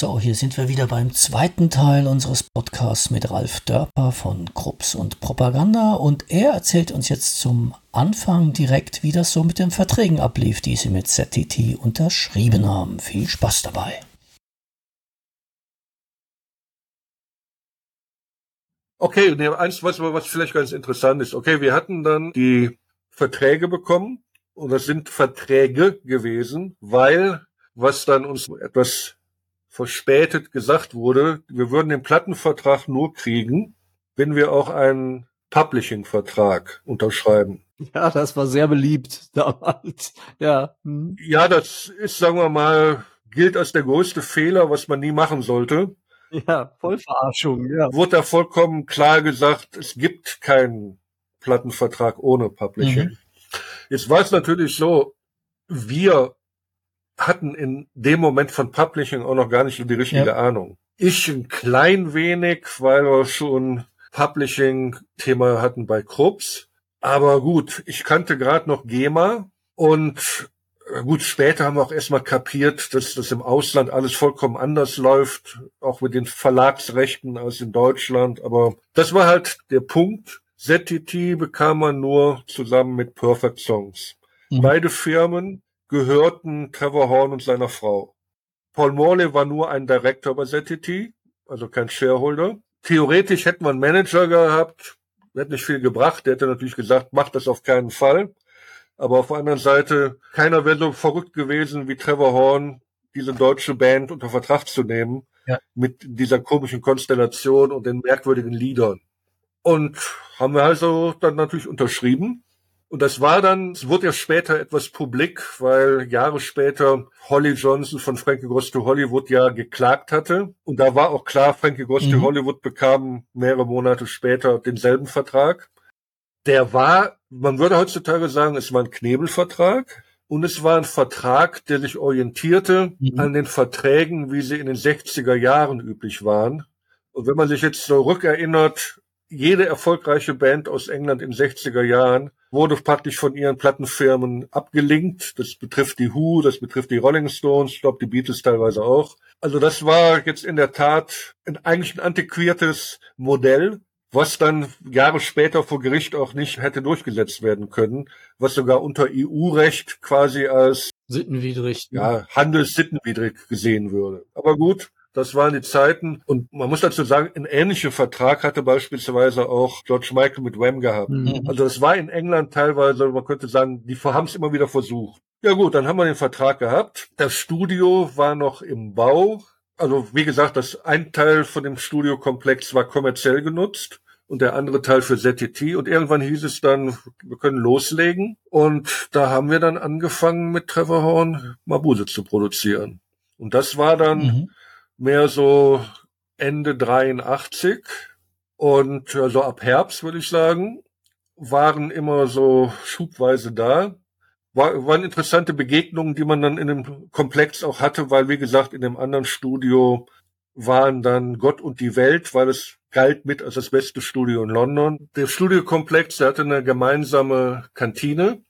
So, hier sind wir wieder beim zweiten Teil unseres Podcasts mit Ralf Dörper von Krups und Propaganda und er erzählt uns jetzt zum Anfang direkt, wie das so mit den Verträgen ablief, die sie mit ZTT unterschrieben haben. Viel Spaß dabei. Okay, ne, eins, was, was vielleicht ganz interessant ist. Okay, wir hatten dann die Verträge bekommen und das sind Verträge gewesen, weil was dann uns etwas verspätet gesagt wurde, wir würden den Plattenvertrag nur kriegen, wenn wir auch einen Publishing-Vertrag unterschreiben. Ja, das war sehr beliebt damals. Ja. Hm. Ja, das ist, sagen wir mal, gilt als der größte Fehler, was man nie machen sollte. Ja, Vollverarschung, ja. Wurde da vollkommen klar gesagt, es gibt keinen Plattenvertrag ohne Publishing. Mhm. Jetzt war es natürlich so, wir hatten in dem Moment von Publishing auch noch gar nicht die richtige ja. Ahnung. Ich ein klein wenig, weil wir schon Publishing-Thema hatten bei Krups. Aber gut, ich kannte gerade noch GEMA und äh, gut, später haben wir auch erstmal kapiert, dass das im Ausland alles vollkommen anders läuft, auch mit den Verlagsrechten als in Deutschland. Aber das war halt der Punkt. ZTT bekam man nur zusammen mit Perfect Songs. Mhm. Beide Firmen gehörten Trevor Horn und seiner Frau. Paul Morley war nur ein Director bei ZTT, also kein Shareholder. Theoretisch wir einen Manager gehabt, hätte nicht viel gebracht, der hätte natürlich gesagt, macht das auf keinen Fall. Aber auf der anderen Seite, keiner wäre so verrückt gewesen wie Trevor Horn, diese deutsche Band unter Vertrag zu nehmen, ja. mit dieser komischen Konstellation und den merkwürdigen Liedern. Und haben wir also dann natürlich unterschrieben. Und das war dann, es wurde ja später etwas publik, weil Jahre später Holly Johnson von Frankie Goes to Hollywood ja geklagt hatte. Und da war auch klar, Frankie Goes mhm. to Hollywood bekam mehrere Monate später denselben Vertrag. Der war, man würde heutzutage sagen, es war ein Knebelvertrag. Und es war ein Vertrag, der sich orientierte mhm. an den Verträgen, wie sie in den 60er Jahren üblich waren. Und wenn man sich jetzt so rückerinnert, jede erfolgreiche Band aus England in 60er Jahren wurde praktisch von ihren Plattenfirmen abgelinkt. Das betrifft die Who, das betrifft die Rolling Stones, ich glaube die Beatles teilweise auch. Also das war jetzt in der Tat ein, eigentlich ein antiquiertes Modell, was dann Jahre später vor Gericht auch nicht hätte durchgesetzt werden können, was sogar unter EU-Recht quasi als sittenwidrig, ja, handelssittenwidrig gesehen würde. Aber gut, das waren die Zeiten. Und man muss dazu sagen, ein ähnlicher Vertrag hatte beispielsweise auch George Michael mit Wham gehabt. Mhm. Also das war in England teilweise, man könnte sagen, die haben es immer wieder versucht. Ja gut, dann haben wir den Vertrag gehabt. Das Studio war noch im Bau. Also wie gesagt, das ein Teil von dem Studiokomplex war kommerziell genutzt und der andere Teil für ZTT. Und irgendwann hieß es dann, wir können loslegen. Und da haben wir dann angefangen mit Trevor Horn Mabuse zu produzieren. Und das war dann mhm mehr so Ende 83 und so also ab Herbst würde ich sagen, waren immer so schubweise da. War, waren interessante Begegnungen, die man dann in dem Komplex auch hatte, weil wie gesagt in dem anderen Studio waren dann Gott und die Welt, weil es galt mit als das beste Studio in London. Der Studiokomplex, der hatte eine gemeinsame Kantine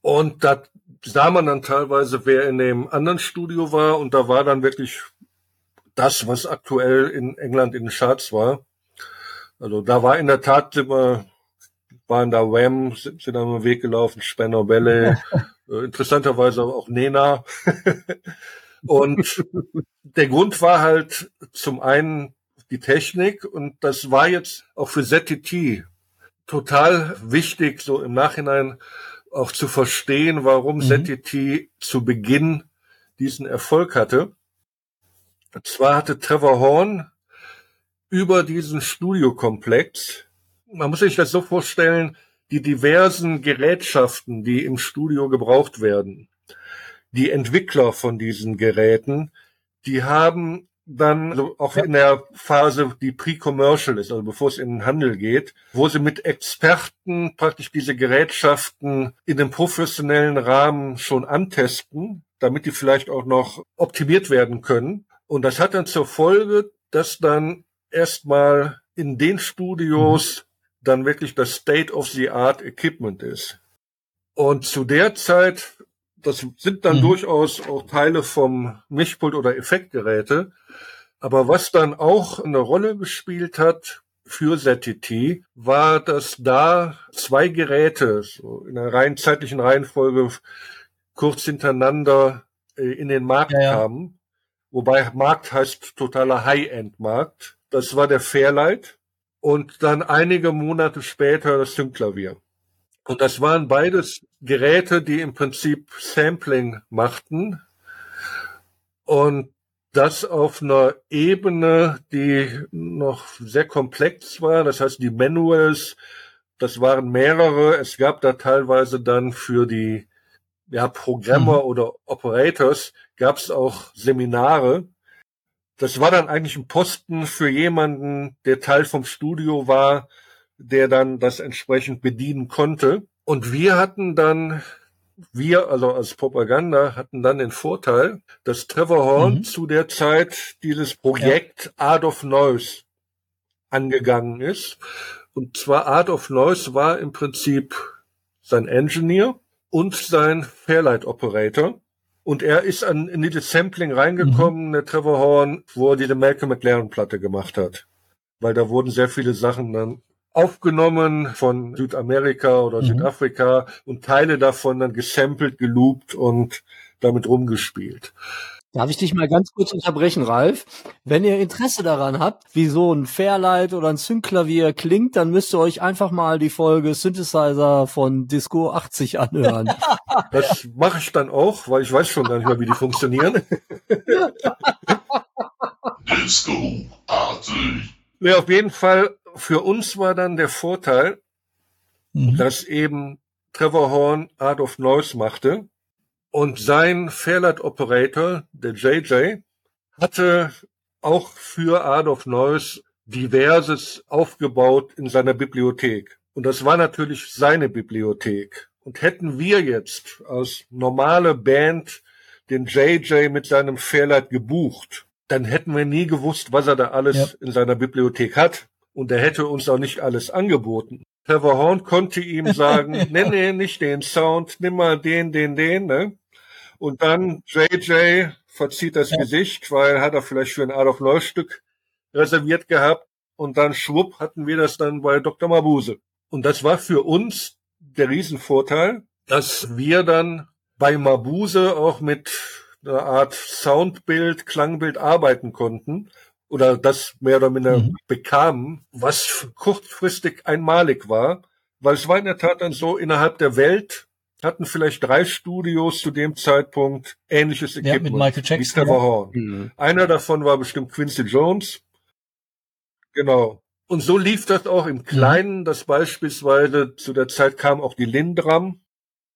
und da sah man dann teilweise, wer in dem anderen Studio war und da war dann wirklich das, was aktuell in England in den Charts war. Also da war in der Tat immer, waren da Wham, sind, sind am Weg gelaufen, Spanner Ballet, äh, interessanterweise auch Nena. und der Grund war halt zum einen die Technik und das war jetzt auch für ZTT total wichtig, so im Nachhinein auch zu verstehen, warum mhm. ZTT zu Beginn diesen Erfolg hatte. Und zwar hatte Trevor Horn über diesen Studiokomplex, man muss sich das so vorstellen, die diversen Gerätschaften, die im Studio gebraucht werden, die Entwickler von diesen Geräten, die haben dann also auch in der Phase, die pre-commercial ist, also bevor es in den Handel geht, wo sie mit Experten praktisch diese Gerätschaften in dem professionellen Rahmen schon antesten, damit die vielleicht auch noch optimiert werden können. Und das hat dann zur Folge, dass dann erstmal in den Studios dann wirklich das State of the Art Equipment ist. Und zu der Zeit, das sind dann mhm. durchaus auch Teile vom Mischpult oder Effektgeräte. Aber was dann auch eine Rolle gespielt hat für ZTT, war, dass da zwei Geräte so in einer rein zeitlichen Reihenfolge kurz hintereinander äh, in den Markt ja, ja. kamen. Wobei Markt heißt totaler High-End-Markt. Das war der Fairlight und dann einige Monate später das Synklavier. Und das waren beides Geräte, die im Prinzip Sampling machten und das auf einer Ebene, die noch sehr komplex war. Das heißt, die Manuals, das waren mehrere. Es gab da teilweise dann für die ja, Programmer mhm. oder Operators gab es auch Seminare. Das war dann eigentlich ein Posten für jemanden, der Teil vom Studio war, der dann das entsprechend bedienen konnte. Und wir hatten dann, wir, also als Propaganda, hatten dann den Vorteil, dass Trevor Horn mhm. zu der Zeit dieses Projekt ja. Art of Noise angegangen ist. Und zwar Art of Noise war im Prinzip sein Engineer und sein Fairlight Operator. Und er ist an, in dieses Sampling reingekommen, mhm. der Trevor Horn, wo er diese Malcolm McLaren Platte gemacht hat. Weil da wurden sehr viele Sachen dann aufgenommen von Südamerika oder mhm. Südafrika und Teile davon dann gesampelt, geloopt und damit rumgespielt. Darf ich dich mal ganz kurz unterbrechen, Ralf? Wenn ihr Interesse daran habt, wie so ein Fairlight oder ein Synklavier klingt, dann müsst ihr euch einfach mal die Folge Synthesizer von Disco 80 anhören. Das mache ich dann auch, weil ich weiß schon gar nicht mehr, wie die funktionieren. Disco 80. Ja, auf jeden Fall, für uns war dann der Vorteil, mhm. dass eben Trevor Horn Art of Noise machte und sein Fairlight Operator, der JJ, hatte auch für of Noise diverses aufgebaut in seiner Bibliothek. Und das war natürlich seine Bibliothek. Und hätten wir jetzt als normale Band den JJ mit seinem Fairlight gebucht, dann hätten wir nie gewusst, was er da alles ja. in seiner Bibliothek hat. Und er hätte uns auch nicht alles angeboten. Trevor Horn konnte ihm sagen, nee, nee, nicht den Sound, nimm mal den, den, den, ne? Und dann JJ verzieht das ja. Gesicht, weil hat er vielleicht für ein Art of Noise Stück reserviert gehabt. Und dann schwupp hatten wir das dann bei Dr. Mabuse. Und das war für uns der Riesenvorteil, dass wir dann bei Mabuse auch mit einer Art Soundbild, Klangbild arbeiten konnten oder das mehr oder minder mhm. bekamen, was kurzfristig einmalig war, weil es war in der Tat dann so, innerhalb der Welt hatten vielleicht drei Studios zu dem Zeitpunkt ähnliches Equipment. Ja, mit Michael Jackson. Horn. Mhm. Einer davon war bestimmt Quincy Jones. Genau. Und so lief das auch im Kleinen, mhm. dass beispielsweise zu der Zeit kam auch die Lindram.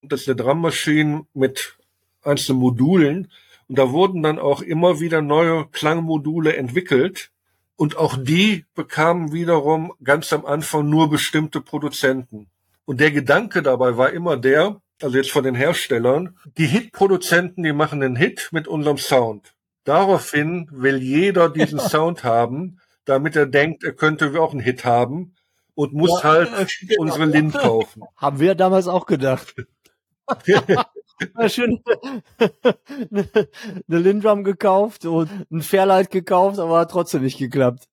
Das ist eine Drummaschine mit einzelnen Modulen. Und da wurden dann auch immer wieder neue Klangmodule entwickelt. Und auch die bekamen wiederum ganz am Anfang nur bestimmte Produzenten. Und der Gedanke dabei war immer der, also jetzt von den Herstellern, die Hitproduzenten, die machen einen Hit mit unserem Sound. Daraufhin will jeder diesen Sound haben, damit er denkt, er könnte auch einen Hit haben und muss ja, halt genau. unsere Lind kaufen. Haben wir damals auch gedacht. schön eine Lindrum gekauft und ein Fairlight gekauft, aber hat trotzdem nicht geklappt.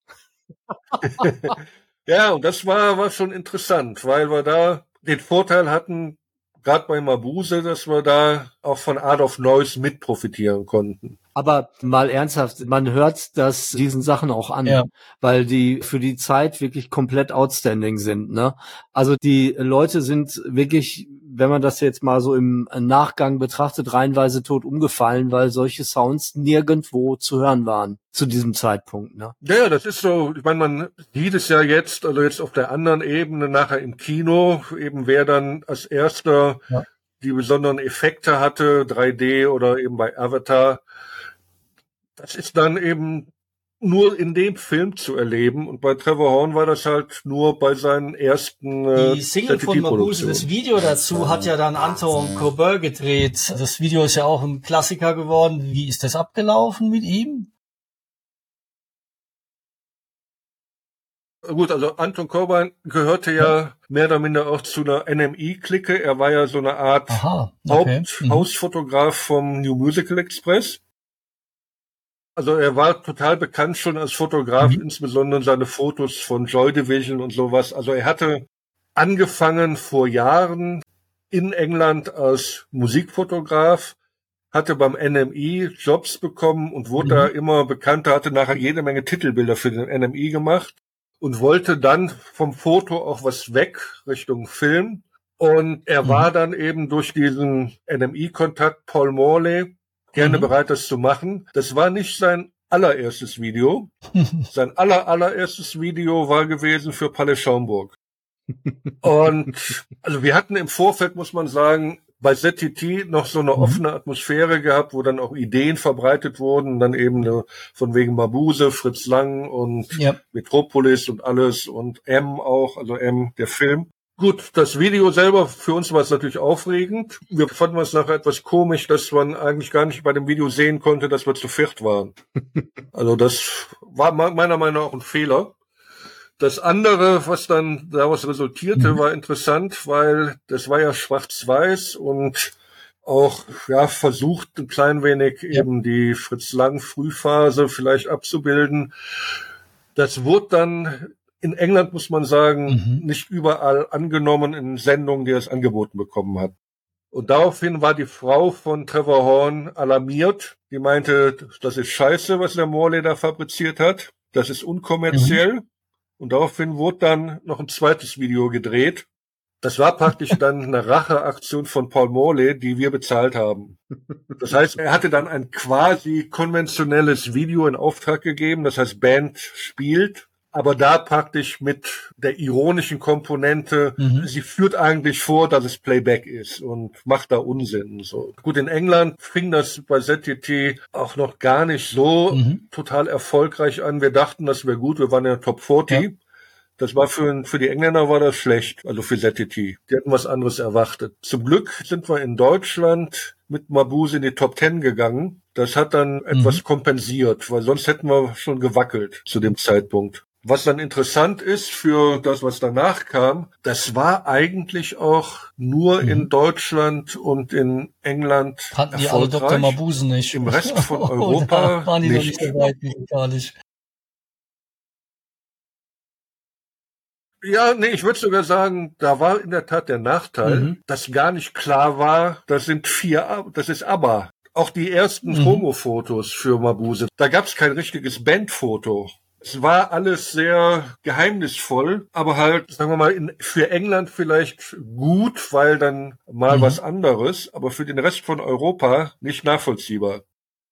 ja, und das war, war schon interessant, weil wir da den Vorteil hatten, gerade bei Mabuse, dass wir da auch von Art of Noise mit profitieren konnten. Aber mal ernsthaft, man hört das diesen Sachen auch an, ja. weil die für die Zeit wirklich komplett outstanding sind. Ne? Also die Leute sind wirklich wenn man das jetzt mal so im Nachgang betrachtet, reinweise tot umgefallen, weil solche Sounds nirgendwo zu hören waren zu diesem Zeitpunkt. Ne? Ja, das ist so, ich meine, man sieht es ja jetzt, also jetzt auf der anderen Ebene nachher im Kino, eben wer dann als erster ja. die besonderen Effekte hatte, 3D oder eben bei Avatar. Das ist dann eben nur in dem Film zu erleben. Und bei Trevor Horn war das halt nur bei seinen ersten. Äh, Die Single von Mabuse, das Video dazu hat ja dann Anton Corbett gedreht. Das Video ist ja auch ein Klassiker geworden. Wie ist das abgelaufen mit ihm? Gut, also Anton Corbijn gehörte ja mehr oder minder auch zu einer NMI-Clique. Er war ja so eine Art Aha, okay. Haupthausfotograf mhm. vom New Musical Express. Also er war total bekannt schon als Fotograf, mhm. insbesondere seine Fotos von Joy Division und sowas. Also er hatte angefangen vor Jahren in England als Musikfotograf, hatte beim NMI Jobs bekommen und wurde mhm. da immer bekannter, hatte nachher jede Menge Titelbilder für den NMI gemacht und wollte dann vom Foto auch was weg Richtung Film. Und er mhm. war dann eben durch diesen NMI-Kontakt Paul Morley gerne mhm. bereit, das zu machen. Das war nicht sein allererstes Video. sein aller, allererstes Video war gewesen für Palle Schaumburg. Und also wir hatten im Vorfeld, muss man sagen, bei ZTT noch so eine mhm. offene Atmosphäre gehabt, wo dann auch Ideen verbreitet wurden, dann eben eine, von wegen Mabuse, Fritz Lang und ja. Metropolis und alles und M auch, also M, der Film. Gut, das Video selber, für uns war es natürlich aufregend. Wir fanden es nachher etwas komisch, dass man eigentlich gar nicht bei dem Video sehen konnte, dass wir zu viert waren. Also das war meiner Meinung nach ein Fehler. Das andere, was dann daraus resultierte, mhm. war interessant, weil das war ja schwarz-weiß und auch ja versucht ein klein wenig ja. eben die Fritz Lang Frühphase vielleicht abzubilden. Das wurde dann in England, muss man sagen, mhm. nicht überall angenommen in Sendungen, die das angeboten bekommen hat. Und daraufhin war die Frau von Trevor Horn alarmiert. Die meinte, das ist scheiße, was der Morley da fabriziert hat. Das ist unkommerziell. Mhm. Und daraufhin wurde dann noch ein zweites Video gedreht. Das war praktisch dann eine Racheaktion von Paul Morley, die wir bezahlt haben. Das heißt, er hatte dann ein quasi konventionelles Video in Auftrag gegeben. Das heißt, Band spielt aber da praktisch mit der ironischen Komponente, mhm. sie führt eigentlich vor, dass es Playback ist und macht da Unsinn. So gut in England fing das bei ZTT auch noch gar nicht so mhm. total erfolgreich an. Wir dachten, das wäre gut. Wir waren in der Top 40. Ja. Das war für, für die Engländer war das schlecht, also für ZTT. Die hatten was anderes erwartet. Zum Glück sind wir in Deutschland mit Mabuse in die Top 10 gegangen. Das hat dann mhm. etwas kompensiert, weil sonst hätten wir schon gewackelt zu dem Zeitpunkt. Was dann interessant ist für das, was danach kam, das war eigentlich auch nur mhm. in Deutschland und in England Hatten die alle Dr. Mabuse nicht. Im Rest von Europa waren die nicht. noch nicht so weit, gar nicht. Ja, nee, ich würde sogar sagen, da war in der Tat der Nachteil, mhm. dass gar nicht klar war, das sind vier, das ist ABBA. Auch die ersten mhm. Homo-Fotos für Mabuse, da gab es kein richtiges Bandfoto. Es war alles sehr geheimnisvoll, aber halt, sagen wir mal, in, für England vielleicht gut, weil dann mal mhm. was anderes, aber für den Rest von Europa nicht nachvollziehbar.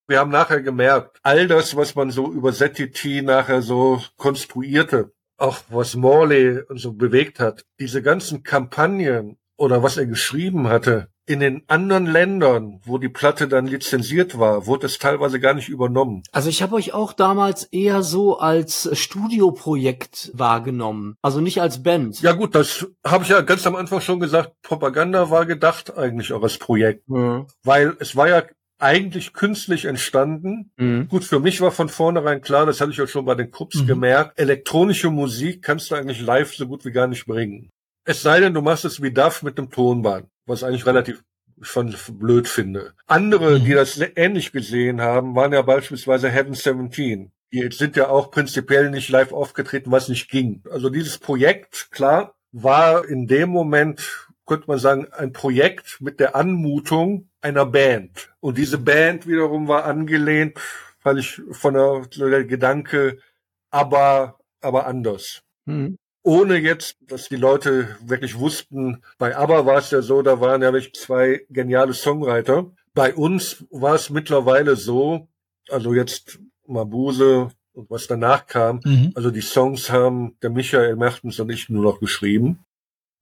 Wir haben nachher gemerkt, all das, was man so über ZTT nachher so konstruierte, auch was Morley so bewegt hat, diese ganzen Kampagnen oder was er geschrieben hatte, in den anderen Ländern, wo die Platte dann lizenziert war, wurde es teilweise gar nicht übernommen. Also ich habe euch auch damals eher so als Studioprojekt wahrgenommen, also nicht als Band. Ja gut, das habe ich ja ganz am Anfang schon gesagt. Propaganda war gedacht eigentlich auch als Projekt, mhm. weil es war ja eigentlich künstlich entstanden. Mhm. Gut, für mich war von vornherein klar, das hatte ich auch schon bei den Krups mhm. gemerkt, elektronische Musik kannst du eigentlich live so gut wie gar nicht bringen. Es sei denn, du machst es wie Duff mit dem Tonband was eigentlich relativ schon blöd finde. Andere, mhm. die das ähnlich gesehen haben, waren ja beispielsweise Heaven 17. Die sind ja auch prinzipiell nicht live aufgetreten, was nicht ging. Also dieses Projekt, klar, war in dem Moment, könnte man sagen, ein Projekt mit der Anmutung einer Band. Und diese Band wiederum war angelehnt, weil ich von der, der Gedanke, aber, aber anders. Mhm ohne jetzt, dass die Leute wirklich wussten, bei ABBA war es ja so, da waren ja wirklich zwei geniale Songwriter. Bei uns war es mittlerweile so, also jetzt Mabuse und was danach kam, mhm. also die Songs haben der Michael Mertens und ich nur noch geschrieben.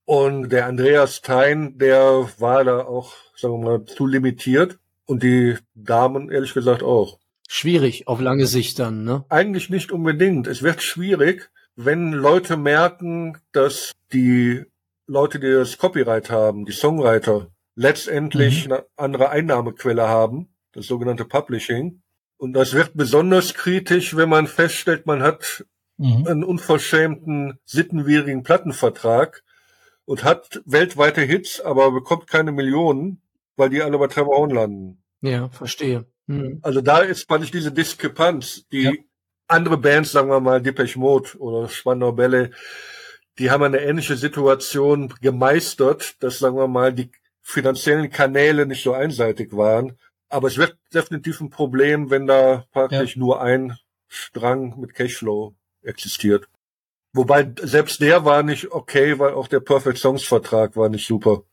Und der Andreas Thein, der war da auch, sagen wir mal, zu limitiert. Und die Damen, ehrlich gesagt, auch. Schwierig auf lange Sicht dann, ne? Eigentlich nicht unbedingt. Es wird schwierig, wenn Leute merken, dass die Leute, die das Copyright haben, die Songwriter, letztendlich mhm. eine andere Einnahmequelle haben, das sogenannte Publishing. Und das wird besonders kritisch, wenn man feststellt, man hat mhm. einen unverschämten, sittenwidrigen Plattenvertrag und hat weltweite Hits, aber bekommt keine Millionen, weil die alle bei Trevor Horn landen. Ja, verstehe. Mhm. Also da ist praktisch diese Diskrepanz, die ja. Andere Bands, sagen wir mal, Depeche Mode oder Spandau Bälle, die haben eine ähnliche Situation gemeistert, dass, sagen wir mal, die finanziellen Kanäle nicht so einseitig waren. Aber es wird definitiv ein Problem, wenn da praktisch ja. nur ein Strang mit Cashflow existiert. Wobei selbst der war nicht okay, weil auch der Perfect Songs Vertrag war nicht super.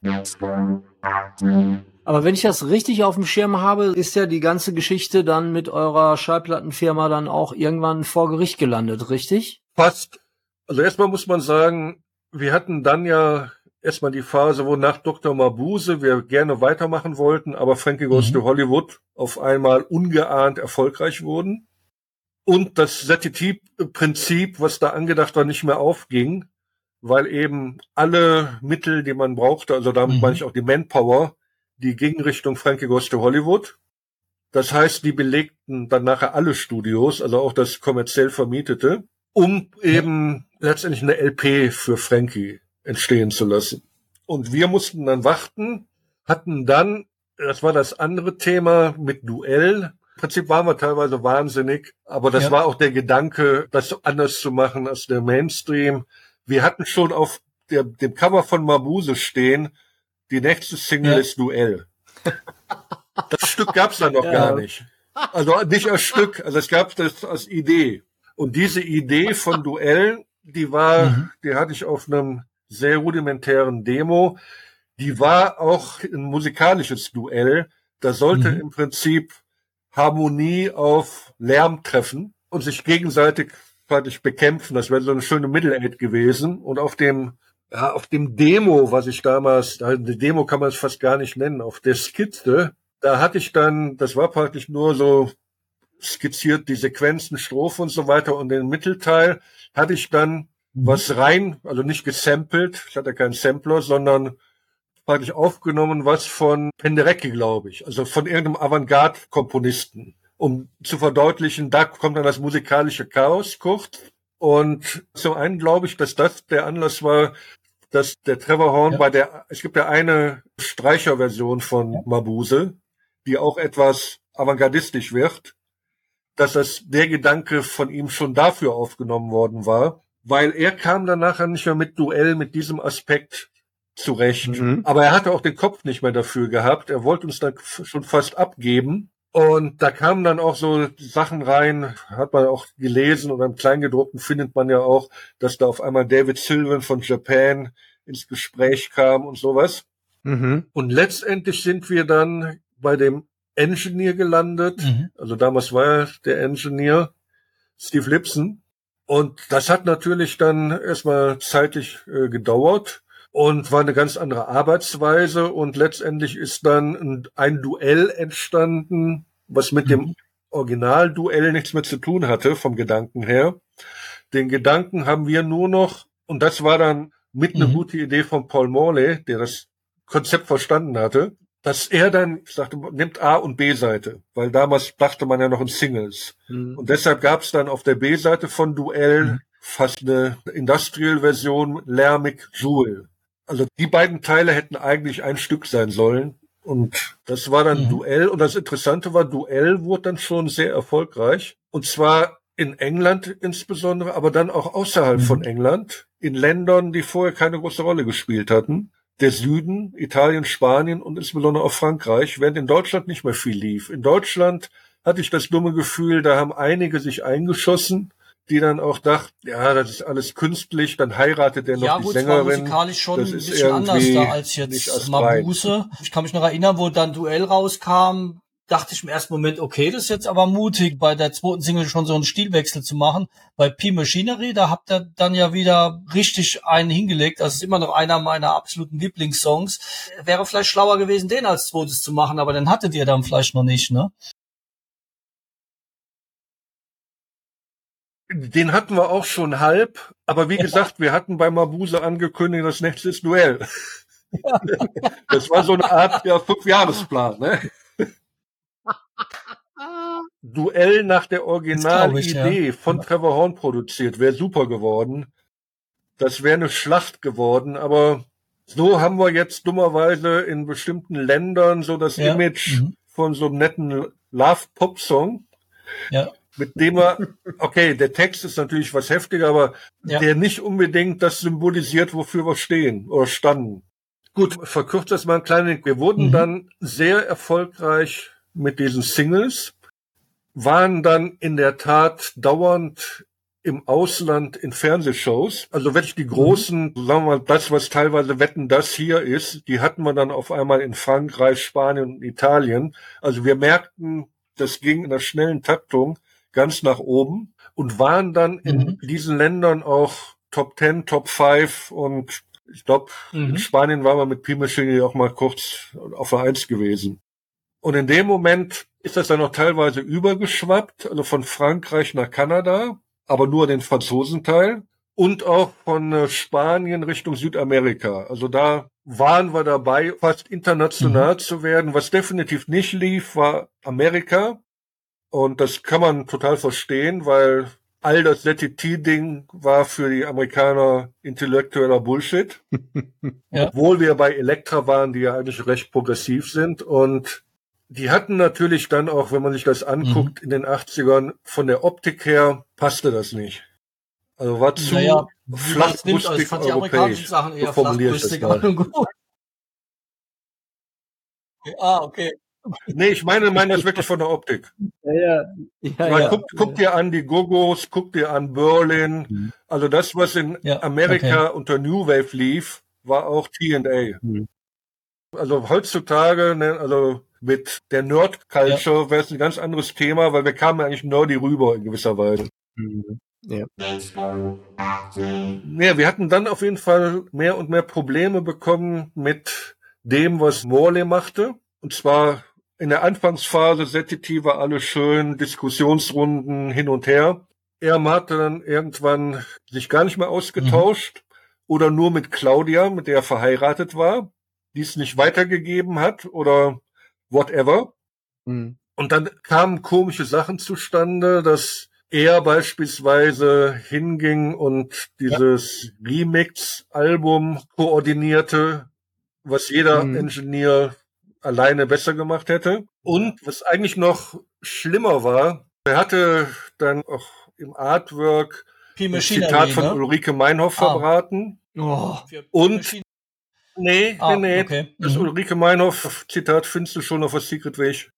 Aber wenn ich das richtig auf dem Schirm habe, ist ja die ganze Geschichte dann mit eurer Schallplattenfirma dann auch irgendwann vor Gericht gelandet, richtig? Fast. Also erstmal muss man sagen, wir hatten dann ja erstmal die Phase, wo nach Dr. Mabuse wir gerne weitermachen wollten, aber Frankie Goes mhm. to Hollywood auf einmal ungeahnt erfolgreich wurden. Und das ZTT-Prinzip, was da angedacht war, nicht mehr aufging, weil eben alle Mittel, die man brauchte, also damit mhm. meine ich auch die Manpower, die ging Richtung Frankie Goes to Hollywood. Das heißt, die belegten dann nachher alle Studios, also auch das kommerziell vermietete, um eben letztendlich eine LP für Frankie entstehen zu lassen. Und wir mussten dann warten, hatten dann, das war das andere Thema mit Duell. Im Prinzip waren wir teilweise wahnsinnig, aber das ja. war auch der Gedanke, das anders zu machen als der Mainstream. Wir hatten schon auf der, dem Cover von Mabuse stehen, die nächste Single ja. ist Duell. Das Stück gab's dann noch ja. gar nicht. Also nicht als Stück, also es gab das als Idee. Und diese Idee von Duell, die war, mhm. die hatte ich auf einem sehr rudimentären Demo. Die war auch ein musikalisches Duell. Da sollte mhm. im Prinzip Harmonie auf Lärm treffen und sich gegenseitig praktisch bekämpfen. Das wäre so eine schöne Middle Eight gewesen. Und auf dem, ja, auf dem Demo, was ich damals, eine Demo kann man es fast gar nicht nennen, auf der Skizze, da hatte ich dann, das war praktisch nur so skizziert, die Sequenzen, Strophe und so weiter. Und den Mittelteil hatte ich dann Mhm. was rein, also nicht gesampelt, ich hatte keinen Sampler, sondern praktisch aufgenommen, was von Penderecki, glaube ich, also von irgendeinem Avantgarde-Komponisten, um zu verdeutlichen, da kommt dann das musikalische Chaos kurz. Und zum einen glaube ich, dass das der Anlass war, dass der Trevor Horn ja. bei der, es gibt ja eine Streicherversion von ja. Mabuse, die auch etwas avantgardistisch wird, dass das der Gedanke von ihm schon dafür aufgenommen worden war weil er kam dann nachher nicht mehr mit Duell mit diesem Aspekt zurecht. Mhm. Aber er hatte auch den Kopf nicht mehr dafür gehabt. Er wollte uns dann schon fast abgeben. Und da kamen dann auch so Sachen rein, hat man auch gelesen oder im Kleingedruckten findet man ja auch, dass da auf einmal David Sylvan von Japan ins Gespräch kam und sowas. Mhm. Und letztendlich sind wir dann bei dem Engineer gelandet. Mhm. Also damals war er der Engineer, Steve Lipson. Und das hat natürlich dann erstmal zeitlich äh, gedauert und war eine ganz andere Arbeitsweise. Und letztendlich ist dann ein, Duell entstanden, was mit mhm. dem Originalduell nichts mehr zu tun hatte, vom Gedanken her. Den Gedanken haben wir nur noch, und das war dann mit mhm. eine gute Idee von Paul Morley, der das Konzept verstanden hatte, dass er dann sagte, nimmt A und B-Seite, weil damals dachte man ja noch in Singles. Mhm. Und deshalb gab es dann auf der B-Seite von Duell mhm. fast eine Industrial-Version Lärmig Jewel. Also die beiden Teile hätten eigentlich ein Stück sein sollen. Und das war dann mhm. Duell. Und das Interessante war, Duell wurde dann schon sehr erfolgreich. Und zwar in England insbesondere, aber dann auch außerhalb mhm. von England, in Ländern, die vorher keine große Rolle gespielt hatten der Süden, Italien, Spanien und insbesondere auch Frankreich, während in Deutschland nicht mehr viel lief. In Deutschland hatte ich das dumme Gefühl, da haben einige sich eingeschossen, die dann auch dachten, ja, das ist alles künstlich, dann heiratet er noch ja, die gut, Sängerin. Ja, musikalisch schon das ein bisschen anders da als jetzt Mabuse. Ich kann mich noch erinnern, wo dann Duell rauskam, dachte ich im ersten Moment, okay, das ist jetzt aber mutig, bei der zweiten Single schon so einen Stilwechsel zu machen. Bei P Machinery, da habt ihr dann ja wieder richtig einen hingelegt. Das ist immer noch einer meiner absoluten Lieblingssongs. Wäre vielleicht schlauer gewesen, den als zweites zu machen, aber den hattet ihr dann vielleicht noch nicht, ne? Den hatten wir auch schon halb, aber wie ja. gesagt, wir hatten bei Mabuse angekündigt, das nächste ist Duell. Ja. Das war so eine Art ja, Fünfjahresplan, ne? Duell nach der Originalidee ja. von Trevor Horn produziert, wäre super geworden. Das wäre eine Schlacht geworden, aber so haben wir jetzt dummerweise in bestimmten Ländern so das. Image mhm. von so einem netten Love-Pop-Song. Ja. Mit dem er, okay, der Text ist natürlich was heftiger, aber ja. der nicht unbedingt das symbolisiert, wofür wir stehen oder standen. Gut, verkürzt das mal ein kleines. Wir wurden mhm. dann sehr erfolgreich mit diesen Singles, waren dann in der Tat dauernd im Ausland in Fernsehshows. Also wirklich die großen, mhm. sagen wir mal, das, was teilweise Wetten das hier ist, die hatten wir dann auf einmal in Frankreich, Spanien und Italien. Also wir merkten, das ging in einer schnellen Taktung ganz nach oben und waren dann in mhm. diesen Ländern auch Top 10, Top 5 und ich glaube, mhm. in Spanien waren wir mit Pimaschini auch mal kurz auf der Eins gewesen. Und in dem Moment ist das dann noch teilweise übergeschwappt, also von Frankreich nach Kanada, aber nur den Franzosenteil und auch von äh, Spanien Richtung Südamerika. Also da waren wir dabei, fast international mhm. zu werden. Was definitiv nicht lief, war Amerika. Und das kann man total verstehen, weil all das ZTT-Ding war für die Amerikaner intellektueller Bullshit. ja. Obwohl wir bei Elektra waren, die ja eigentlich recht progressiv sind. Und die hatten natürlich dann auch, wenn man sich das anguckt, mhm. in den 80ern, von der Optik her passte das nicht. Also war zu naja, flachbrüstig also ich fand die amerikanischen Sachen eher flachbrüstig, aber gut. Ah, okay. Nee, ich meine, meine das wirklich von der Optik. Ja, ja. ja, ja. Guck, guck dir an die Gogos, guck dir an Berlin. Mhm. Also das, was in ja, Amerika okay. unter New Wave lief, war auch T&A. Mhm. Also heutzutage, ne, also mit der Nerd-Culture ja. wäre es ein ganz anderes Thema, weil wir kamen eigentlich nerdy rüber in gewisser Weise. Mhm. Ja. ja, wir hatten dann auf jeden Fall mehr und mehr Probleme bekommen mit dem, was Morley machte. Und zwar in der Anfangsphase war alles schön, Diskussionsrunden hin und her. Er hatte dann irgendwann sich gar nicht mehr ausgetauscht mhm. oder nur mit Claudia, mit der er verheiratet war, die es nicht weitergegeben hat oder whatever. Mhm. Und dann kamen komische Sachen zustande, dass er beispielsweise hinging und dieses ja. Remix-Album koordinierte, was jeder mhm. Ingenieur alleine besser gemacht hätte. Und was eigentlich noch schlimmer war, er hatte dann auch im Artwork ein Zitat von ne? Ulrike Meinhoff ah. verbraten. Oh. Und nee, ah, nee. Okay. Das mhm. Ulrike Meinhoff Zitat findest du schon auf der Secret Weg.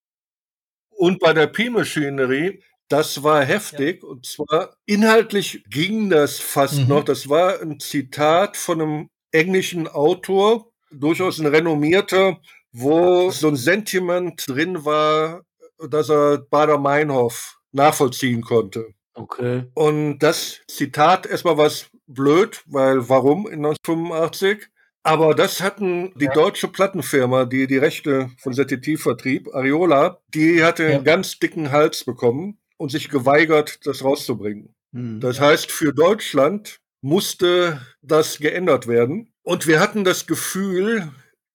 Und bei der P-Machinery, das war heftig. Ja. Und zwar inhaltlich ging das fast mhm. noch. Das war ein Zitat von einem englischen Autor, durchaus ein renommierter, wo so ein Sentiment drin war, dass er Bader-Meinhof nachvollziehen konnte. Okay. Und das Zitat erstmal was blöd, weil warum in 1985? Aber das hatten die ja. deutsche Plattenfirma, die die Rechte von ZTT vertrieb, Ariola, die hatte ja. einen ganz dicken Hals bekommen und sich geweigert, das rauszubringen. Hm. Das heißt, für Deutschland musste das geändert werden. Und wir hatten das Gefühl,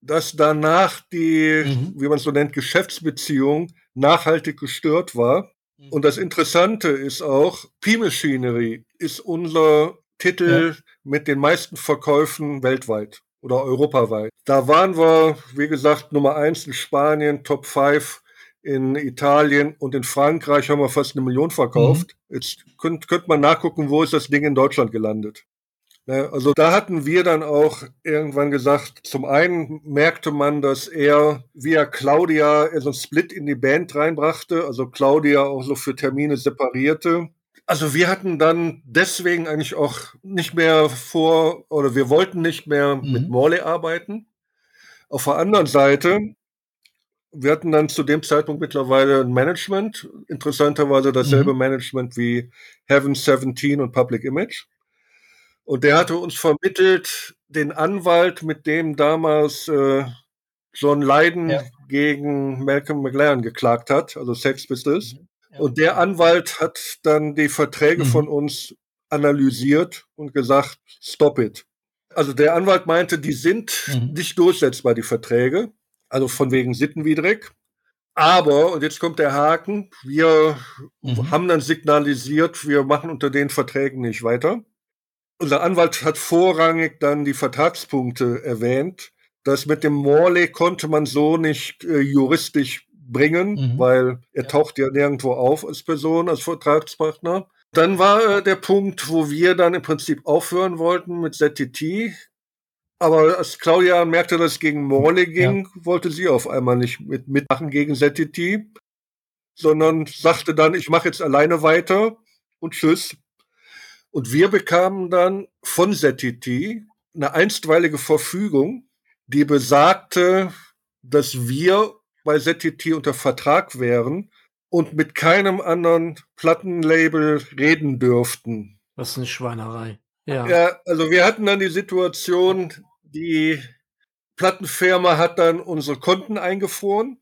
dass danach die, mhm. wie man es so nennt, Geschäftsbeziehung nachhaltig gestört war. Mhm. Und das Interessante ist auch, P-Machinery ist unser Titel ja. mit den meisten Verkäufen weltweit oder europaweit. Da waren wir, wie gesagt, Nummer eins in Spanien, Top 5 in Italien und in Frankreich haben wir fast eine Million verkauft. Mhm. Jetzt könnte könnt man nachgucken, wo ist das Ding in Deutschland gelandet. Ne, also da hatten wir dann auch irgendwann gesagt, zum einen merkte man, dass er via Claudia so ein Split in die Band reinbrachte, also Claudia auch so für Termine separierte. Also wir hatten dann deswegen eigentlich auch nicht mehr vor, oder wir wollten nicht mehr mhm. mit Morley arbeiten. Auf der anderen Seite, wir hatten dann zu dem Zeitpunkt mittlerweile ein Management, interessanterweise dasselbe mhm. Management wie Heaven 17 und Public Image. Und der hatte uns vermittelt, den Anwalt, mit dem damals äh, John Leiden ja. gegen Malcolm McLaren geklagt hat, also Sex Pistols. Mhm. Ja. Und der Anwalt hat dann die Verträge mhm. von uns analysiert und gesagt, stop it. Also der Anwalt meinte, die sind mhm. nicht durchsetzbar, die Verträge, also von wegen sittenwidrig. Aber, und jetzt kommt der Haken, wir mhm. haben dann signalisiert, wir machen unter den Verträgen nicht weiter. Unser Anwalt hat vorrangig dann die Vertragspunkte erwähnt. Das mit dem Morley konnte man so nicht äh, juristisch bringen, mhm. weil er ja. taucht ja nirgendwo auf als Person, als Vertragspartner. Dann war äh, der Punkt, wo wir dann im Prinzip aufhören wollten mit ZTT. Aber als Claudia merkte, dass es gegen Morley ging, ja. wollte sie auf einmal nicht mit, mitmachen gegen ZTT, sondern sagte dann, ich mache jetzt alleine weiter und tschüss. Und wir bekamen dann von ZTT eine einstweilige Verfügung, die besagte, dass wir bei ZTT unter Vertrag wären und mit keinem anderen Plattenlabel reden dürften. Was ist eine Schweinerei. Ja. ja, also wir hatten dann die Situation, die Plattenfirma hat dann unsere Konten eingefroren,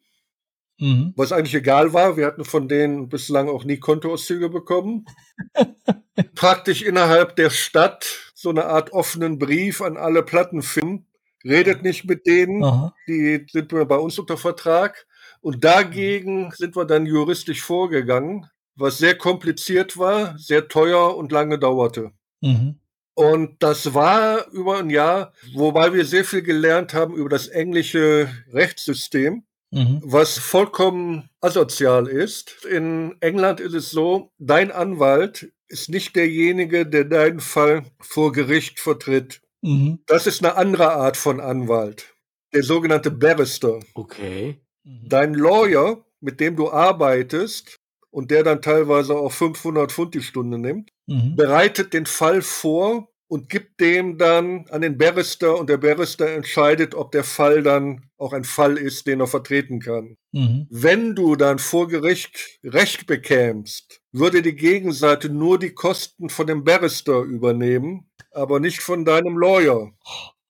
mhm. was eigentlich egal war. Wir hatten von denen bislang auch nie Kontoauszüge bekommen. Praktisch innerhalb der Stadt so eine Art offenen Brief an alle Plattenfirmen. Redet nicht mit denen, Aha. die sind bei uns unter Vertrag. Und dagegen sind wir dann juristisch vorgegangen, was sehr kompliziert war, sehr teuer und lange dauerte. Mhm. Und das war über ein Jahr, wobei wir sehr viel gelernt haben über das englische Rechtssystem, mhm. was vollkommen asozial ist. In England ist es so, dein Anwalt ist nicht derjenige, der deinen Fall vor Gericht vertritt. Mhm. Das ist eine andere Art von Anwalt, der sogenannte Barrister. Okay. Mhm. Dein Lawyer, mit dem du arbeitest, und der dann teilweise auch 500 Pfund die Stunde nimmt, mhm. bereitet den Fall vor und gibt dem dann an den Barrister und der Barrister entscheidet, ob der Fall dann auch ein Fall ist, den er vertreten kann. Mhm. Wenn du dann vor Gericht Recht bekämst, würde die Gegenseite nur die Kosten von dem Barrister übernehmen, aber nicht von deinem Lawyer.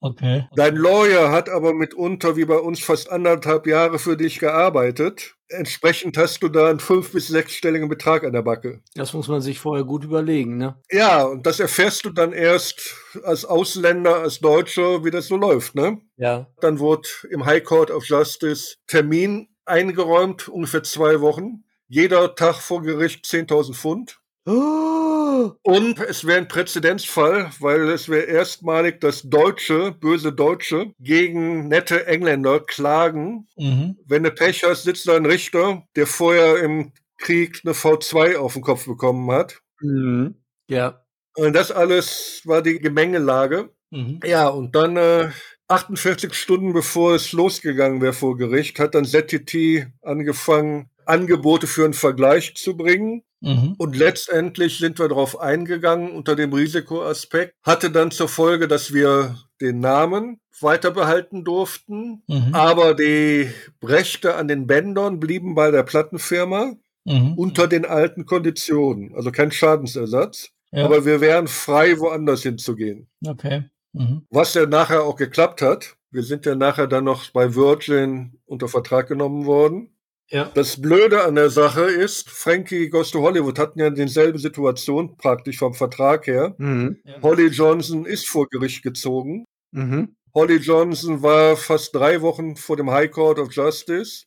Okay. Dein Lawyer hat aber mitunter wie bei uns fast anderthalb Jahre für dich gearbeitet. Entsprechend hast du da einen fünf- bis sechsstelligen Betrag an der Backe. Das muss man sich vorher gut überlegen, ne? Ja, und das erfährst du dann erst als Ausländer, als Deutscher, wie das so läuft, ne? Ja. Dann wurde im High Court of Justice Termin eingeräumt, ungefähr zwei Wochen. Jeder Tag vor Gericht 10.000 Pfund. Oh. Und es wäre ein Präzedenzfall, weil es wäre erstmalig, dass Deutsche, böse Deutsche, gegen nette Engländer klagen. Mhm. Wenn du Pech hast, sitzt da ein Richter, der vorher im Krieg eine V2 auf den Kopf bekommen hat. Mhm. Ja. Und das alles war die Gemengelage. Mhm. Ja, und dann äh, 48 Stunden bevor es losgegangen wäre vor Gericht, hat dann ZTT angefangen, Angebote für einen Vergleich zu bringen. Mhm. Und letztendlich sind wir darauf eingegangen unter dem Risikoaspekt. Hatte dann zur Folge, dass wir den Namen weiter behalten durften, mhm. aber die Rechte an den Bändern blieben bei der Plattenfirma mhm. unter den alten Konditionen. Also kein Schadensersatz. Ja. Aber wir wären frei, woanders hinzugehen. Okay. Mhm. Was ja nachher auch geklappt hat. Wir sind ja nachher dann noch bei Virgin unter Vertrag genommen worden. Ja. Das Blöde an der Sache ist, Frankie Goes to Hollywood hatten ja dieselbe Situation praktisch vom Vertrag her. Mhm. Ja. Holly Johnson ist vor Gericht gezogen. Mhm. Holly Johnson war fast drei Wochen vor dem High Court of Justice.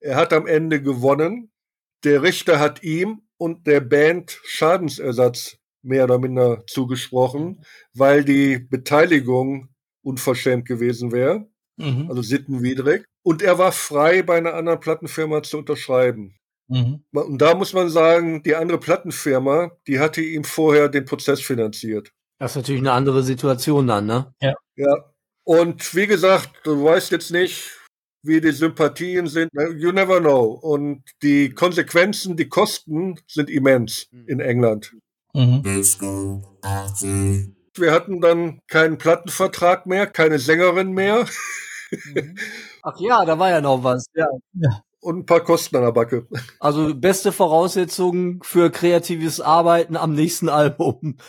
Er hat am Ende gewonnen. Der Richter hat ihm und der Band Schadensersatz mehr oder minder zugesprochen, weil die Beteiligung unverschämt gewesen wäre, mhm. also sittenwidrig. Und er war frei, bei einer anderen Plattenfirma zu unterschreiben. Mhm. Und da muss man sagen, die andere Plattenfirma, die hatte ihm vorher den Prozess finanziert. Das ist natürlich eine andere Situation dann, ne? Ja. Ja. Und wie gesagt, du weißt jetzt nicht, wie die Sympathien sind. You never know. Und die Konsequenzen, die Kosten sind immens mhm. in England. Mhm. Wir hatten dann keinen Plattenvertrag mehr, keine Sängerin mehr. Mhm. Ach ja, da war ja noch was. Ja. ja. Und ein paar Kosten an der Backe. Also beste Voraussetzungen für kreatives Arbeiten am nächsten Album.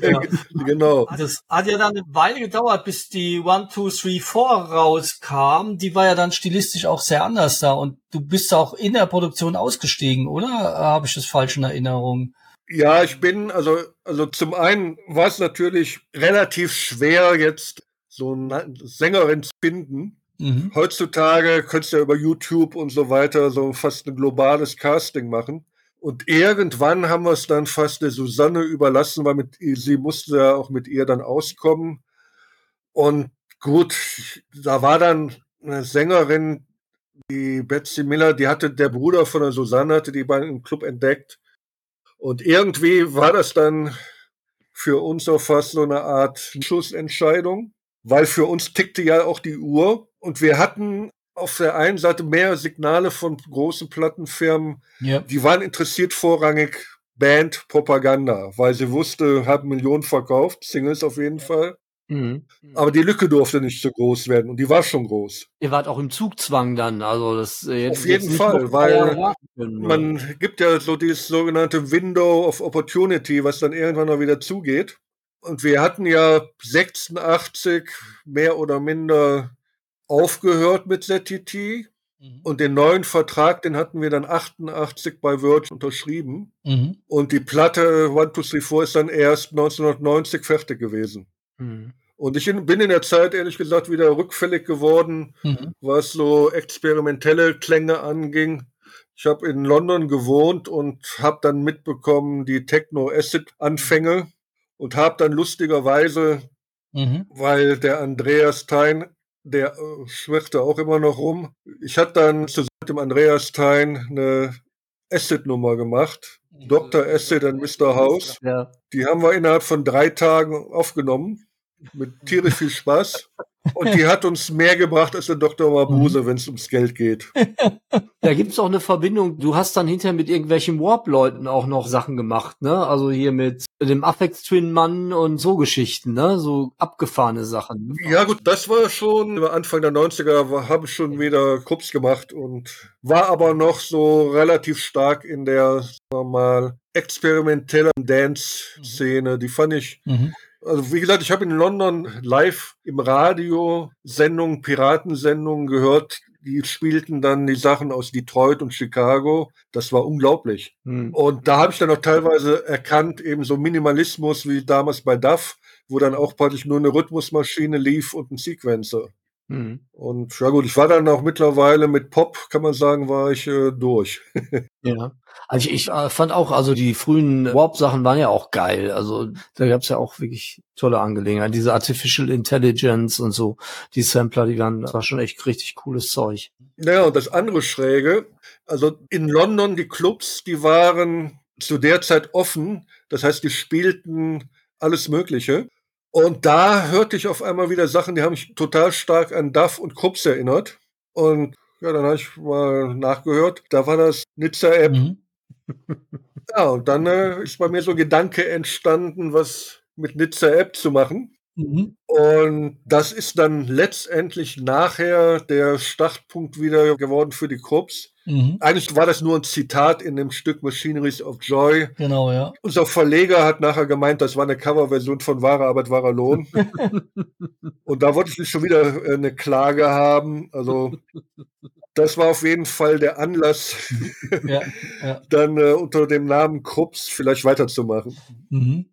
Ja. genau. Das hat ja dann eine Weile gedauert, bis die One, Two, Three, Four rauskam. Die war ja dann stilistisch auch sehr anders da. Und du bist auch in der Produktion ausgestiegen, oder? Habe ich das falsch in Erinnerung? Ja, ich bin, also, also zum einen war es natürlich relativ schwer, jetzt so eine Sängerin zu finden, Mhm. Heutzutage könntest du ja über YouTube und so weiter so fast ein globales Casting machen. Und irgendwann haben wir es dann fast der Susanne überlassen, weil mit, sie musste ja auch mit ihr dann auskommen. Und gut, da war dann eine Sängerin, die Betsy Miller, die hatte der Bruder von der Susanne, hatte die beiden im Club entdeckt. Und irgendwie war das dann für uns auch fast so eine Art Schussentscheidung, weil für uns tickte ja auch die Uhr und wir hatten auf der einen Seite mehr Signale von großen Plattenfirmen, ja. die waren interessiert vorrangig Band Propaganda, weil sie wusste, haben Millionen verkauft, Singles auf jeden Fall. Mhm. Aber die Lücke durfte nicht so groß werden und die war schon groß. Ihr wart auch im Zugzwang dann, also das äh, jetzt, Auf jeden Fall, weil man gibt ja so dieses sogenannte Window of Opportunity, was dann irgendwann mal wieder zugeht. Und wir hatten ja 86 mehr oder minder aufgehört mit ZTT. Mhm. Und den neuen Vertrag, den hatten wir dann 88 bei Virgin unterschrieben. Mhm. Und die Platte One, Two, Three, Four ist dann erst 1990 fertig gewesen. Mhm. Und ich bin in der Zeit ehrlich gesagt wieder rückfällig geworden, mhm. was so experimentelle Klänge anging. Ich habe in London gewohnt und habe dann mitbekommen die Techno-Acid-Anfänge und habe dann lustigerweise, mhm. weil der Andreas Tein, der äh, schwirrte auch immer noch rum, ich hatte dann zusammen mit dem Andreas Tein eine Acid-Nummer gemacht. Dr. Acid und Mr. House. Ja. Die haben wir innerhalb von drei Tagen aufgenommen mit tierisch viel Spaß. Und die hat uns mehr gebracht als der Dr. Mabuse, mhm. wenn es ums Geld geht. Da gibt's auch eine Verbindung. Du hast dann hinterher mit irgendwelchen Warp-Leuten auch noch Sachen gemacht, ne? Also hier mit dem Affect Twin Mann und so Geschichten, ne? So abgefahrene Sachen. Ja gut, das war schon Anfang der 90er, habe ich schon wieder Krups gemacht und war aber noch so relativ stark in der, sagen wir mal, experimentellen Dance-Szene. Die fand ich mhm also wie gesagt, ich habe in London live im Radio Sendungen, Piratensendungen gehört, die spielten dann die Sachen aus Detroit und Chicago. Das war unglaublich. Hm. Und da habe ich dann auch teilweise erkannt, eben so Minimalismus wie damals bei Duff, wo dann auch praktisch nur eine Rhythmusmaschine lief und ein Sequencer. Mhm. Und ja gut, ich war dann auch mittlerweile mit Pop, kann man sagen, war ich äh, durch. ja. Also ich, ich äh, fand auch, also die frühen Warp-Sachen waren ja auch geil. Also da gab's ja auch wirklich tolle Angelegenheiten. Diese Artificial Intelligence und so, die Sampler, die waren, das war schon echt richtig cooles Zeug. Ja, und das andere Schräge, also in London, die Clubs, die waren zu der Zeit offen. Das heißt, die spielten alles Mögliche. Und da hörte ich auf einmal wieder Sachen, die haben mich total stark an Duff und Krups erinnert. Und ja, dann habe ich mal nachgehört. Da war das Nizza-App. Mhm. ja, und dann äh, ist bei mir so ein Gedanke entstanden, was mit Nizza-App zu machen. Mhm. Und das ist dann letztendlich nachher der Startpunkt wieder geworden für die Krups. Mhm. Eigentlich war das nur ein Zitat in dem Stück Machineries of Joy. Genau, ja. Unser Verleger hat nachher gemeint, das war eine Coverversion von Wahre Arbeit, wahrer Lohn. Und da wollte ich nicht schon wieder äh, eine Klage haben. Also das war auf jeden Fall der Anlass, ja, ja. dann äh, unter dem Namen Krups vielleicht weiterzumachen. Mhm.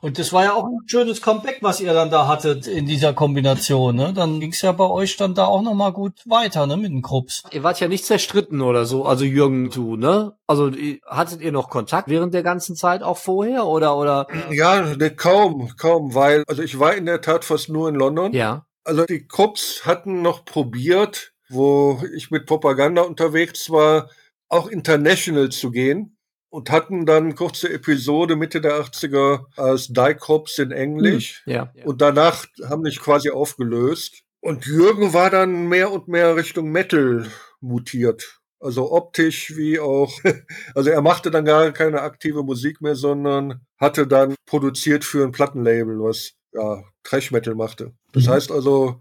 Und das war ja auch ein schönes Comeback, was ihr dann da hattet in dieser Kombination. Ne? Dann ging's ja bei euch dann da auch nochmal gut weiter ne, mit den Krups. Ihr wart ja nicht zerstritten oder so, also Jürgen, du, ne? Also hattet ihr noch Kontakt während der ganzen Zeit auch vorher oder oder? Ja, ne, kaum, kaum, weil also ich war in der Tat fast nur in London. Ja. Also die Krups hatten noch probiert, wo ich mit Propaganda unterwegs war, auch international zu gehen und hatten dann kurze Episode Mitte der 80er als Dykrops in Englisch. Hm, ja. Und danach haben mich quasi aufgelöst. Und Jürgen war dann mehr und mehr Richtung Metal mutiert. Also optisch wie auch, also er machte dann gar keine aktive Musik mehr, sondern hatte dann produziert für ein Plattenlabel, was ja Trash Metal machte. Das mhm. heißt also,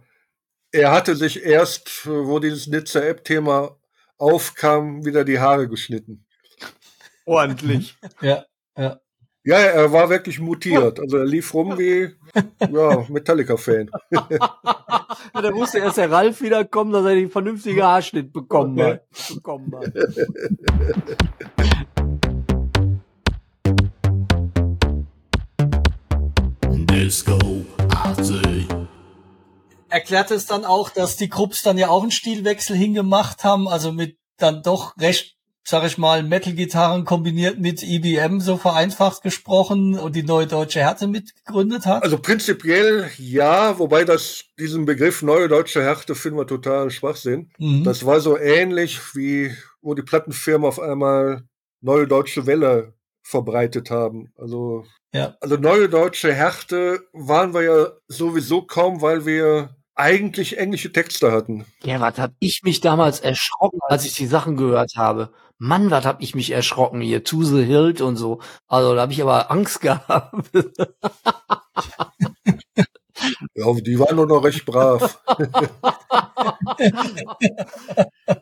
er hatte sich erst, wo dieses Nizza App Thema aufkam, wieder die Haare geschnitten. Ordentlich. ja, ja. Ja, er war wirklich mutiert. Also er lief rum wie ja, Metallica-Fan. ja, da musste erst der Ralf wiederkommen, dass er den vernünftigen Haarschnitt bekommen hat. Bekommen hat. Disco, I see. erklärt es dann auch, dass die Krupps dann ja auch einen Stilwechsel hingemacht haben, also mit dann doch recht sag ich mal, Metal-Gitarren kombiniert mit IBM, so vereinfacht gesprochen, und die Neue Deutsche Härte mitgegründet hat? Also prinzipiell ja, wobei das, diesen Begriff Neue Deutsche Härte finden wir total Schwachsinn. Mhm. Das war so ähnlich wie, wo die Plattenfirmen auf einmal Neue Deutsche Welle verbreitet haben. Also, ja. also Neue Deutsche Härte waren wir ja sowieso kaum, weil wir eigentlich englische Texte hatten. Ja, was hab ich mich damals erschrocken, als ich die Sachen gehört habe. Mann, was hab ich mich erschrocken hier, Tuse Hild und so. Also da habe ich aber Angst gehabt. Ja, die waren nur noch recht brav.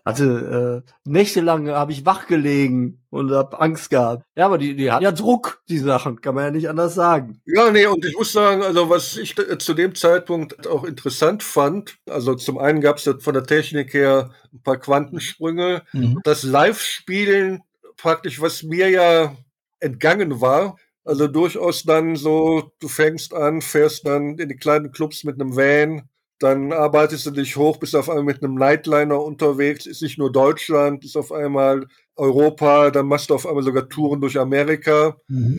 Hatte äh, nächtelang habe ich wach gelegen und habe Angst gehabt. Ja, aber die, die hat ja Druck, die Sachen, kann man ja nicht anders sagen. Ja, nee, und ich muss sagen, also was ich zu dem Zeitpunkt auch interessant fand, also zum einen gab es von der Technik her ein paar Quantensprünge. Mhm. Das Live-Spielen praktisch, was mir ja entgangen war, also durchaus dann so, du fängst an, fährst dann in die kleinen Clubs mit einem Van, dann arbeitest du dich hoch, bist auf einmal mit einem Nightliner unterwegs, ist nicht nur Deutschland, ist auf einmal Europa, dann machst du auf einmal sogar Touren durch Amerika. Mhm.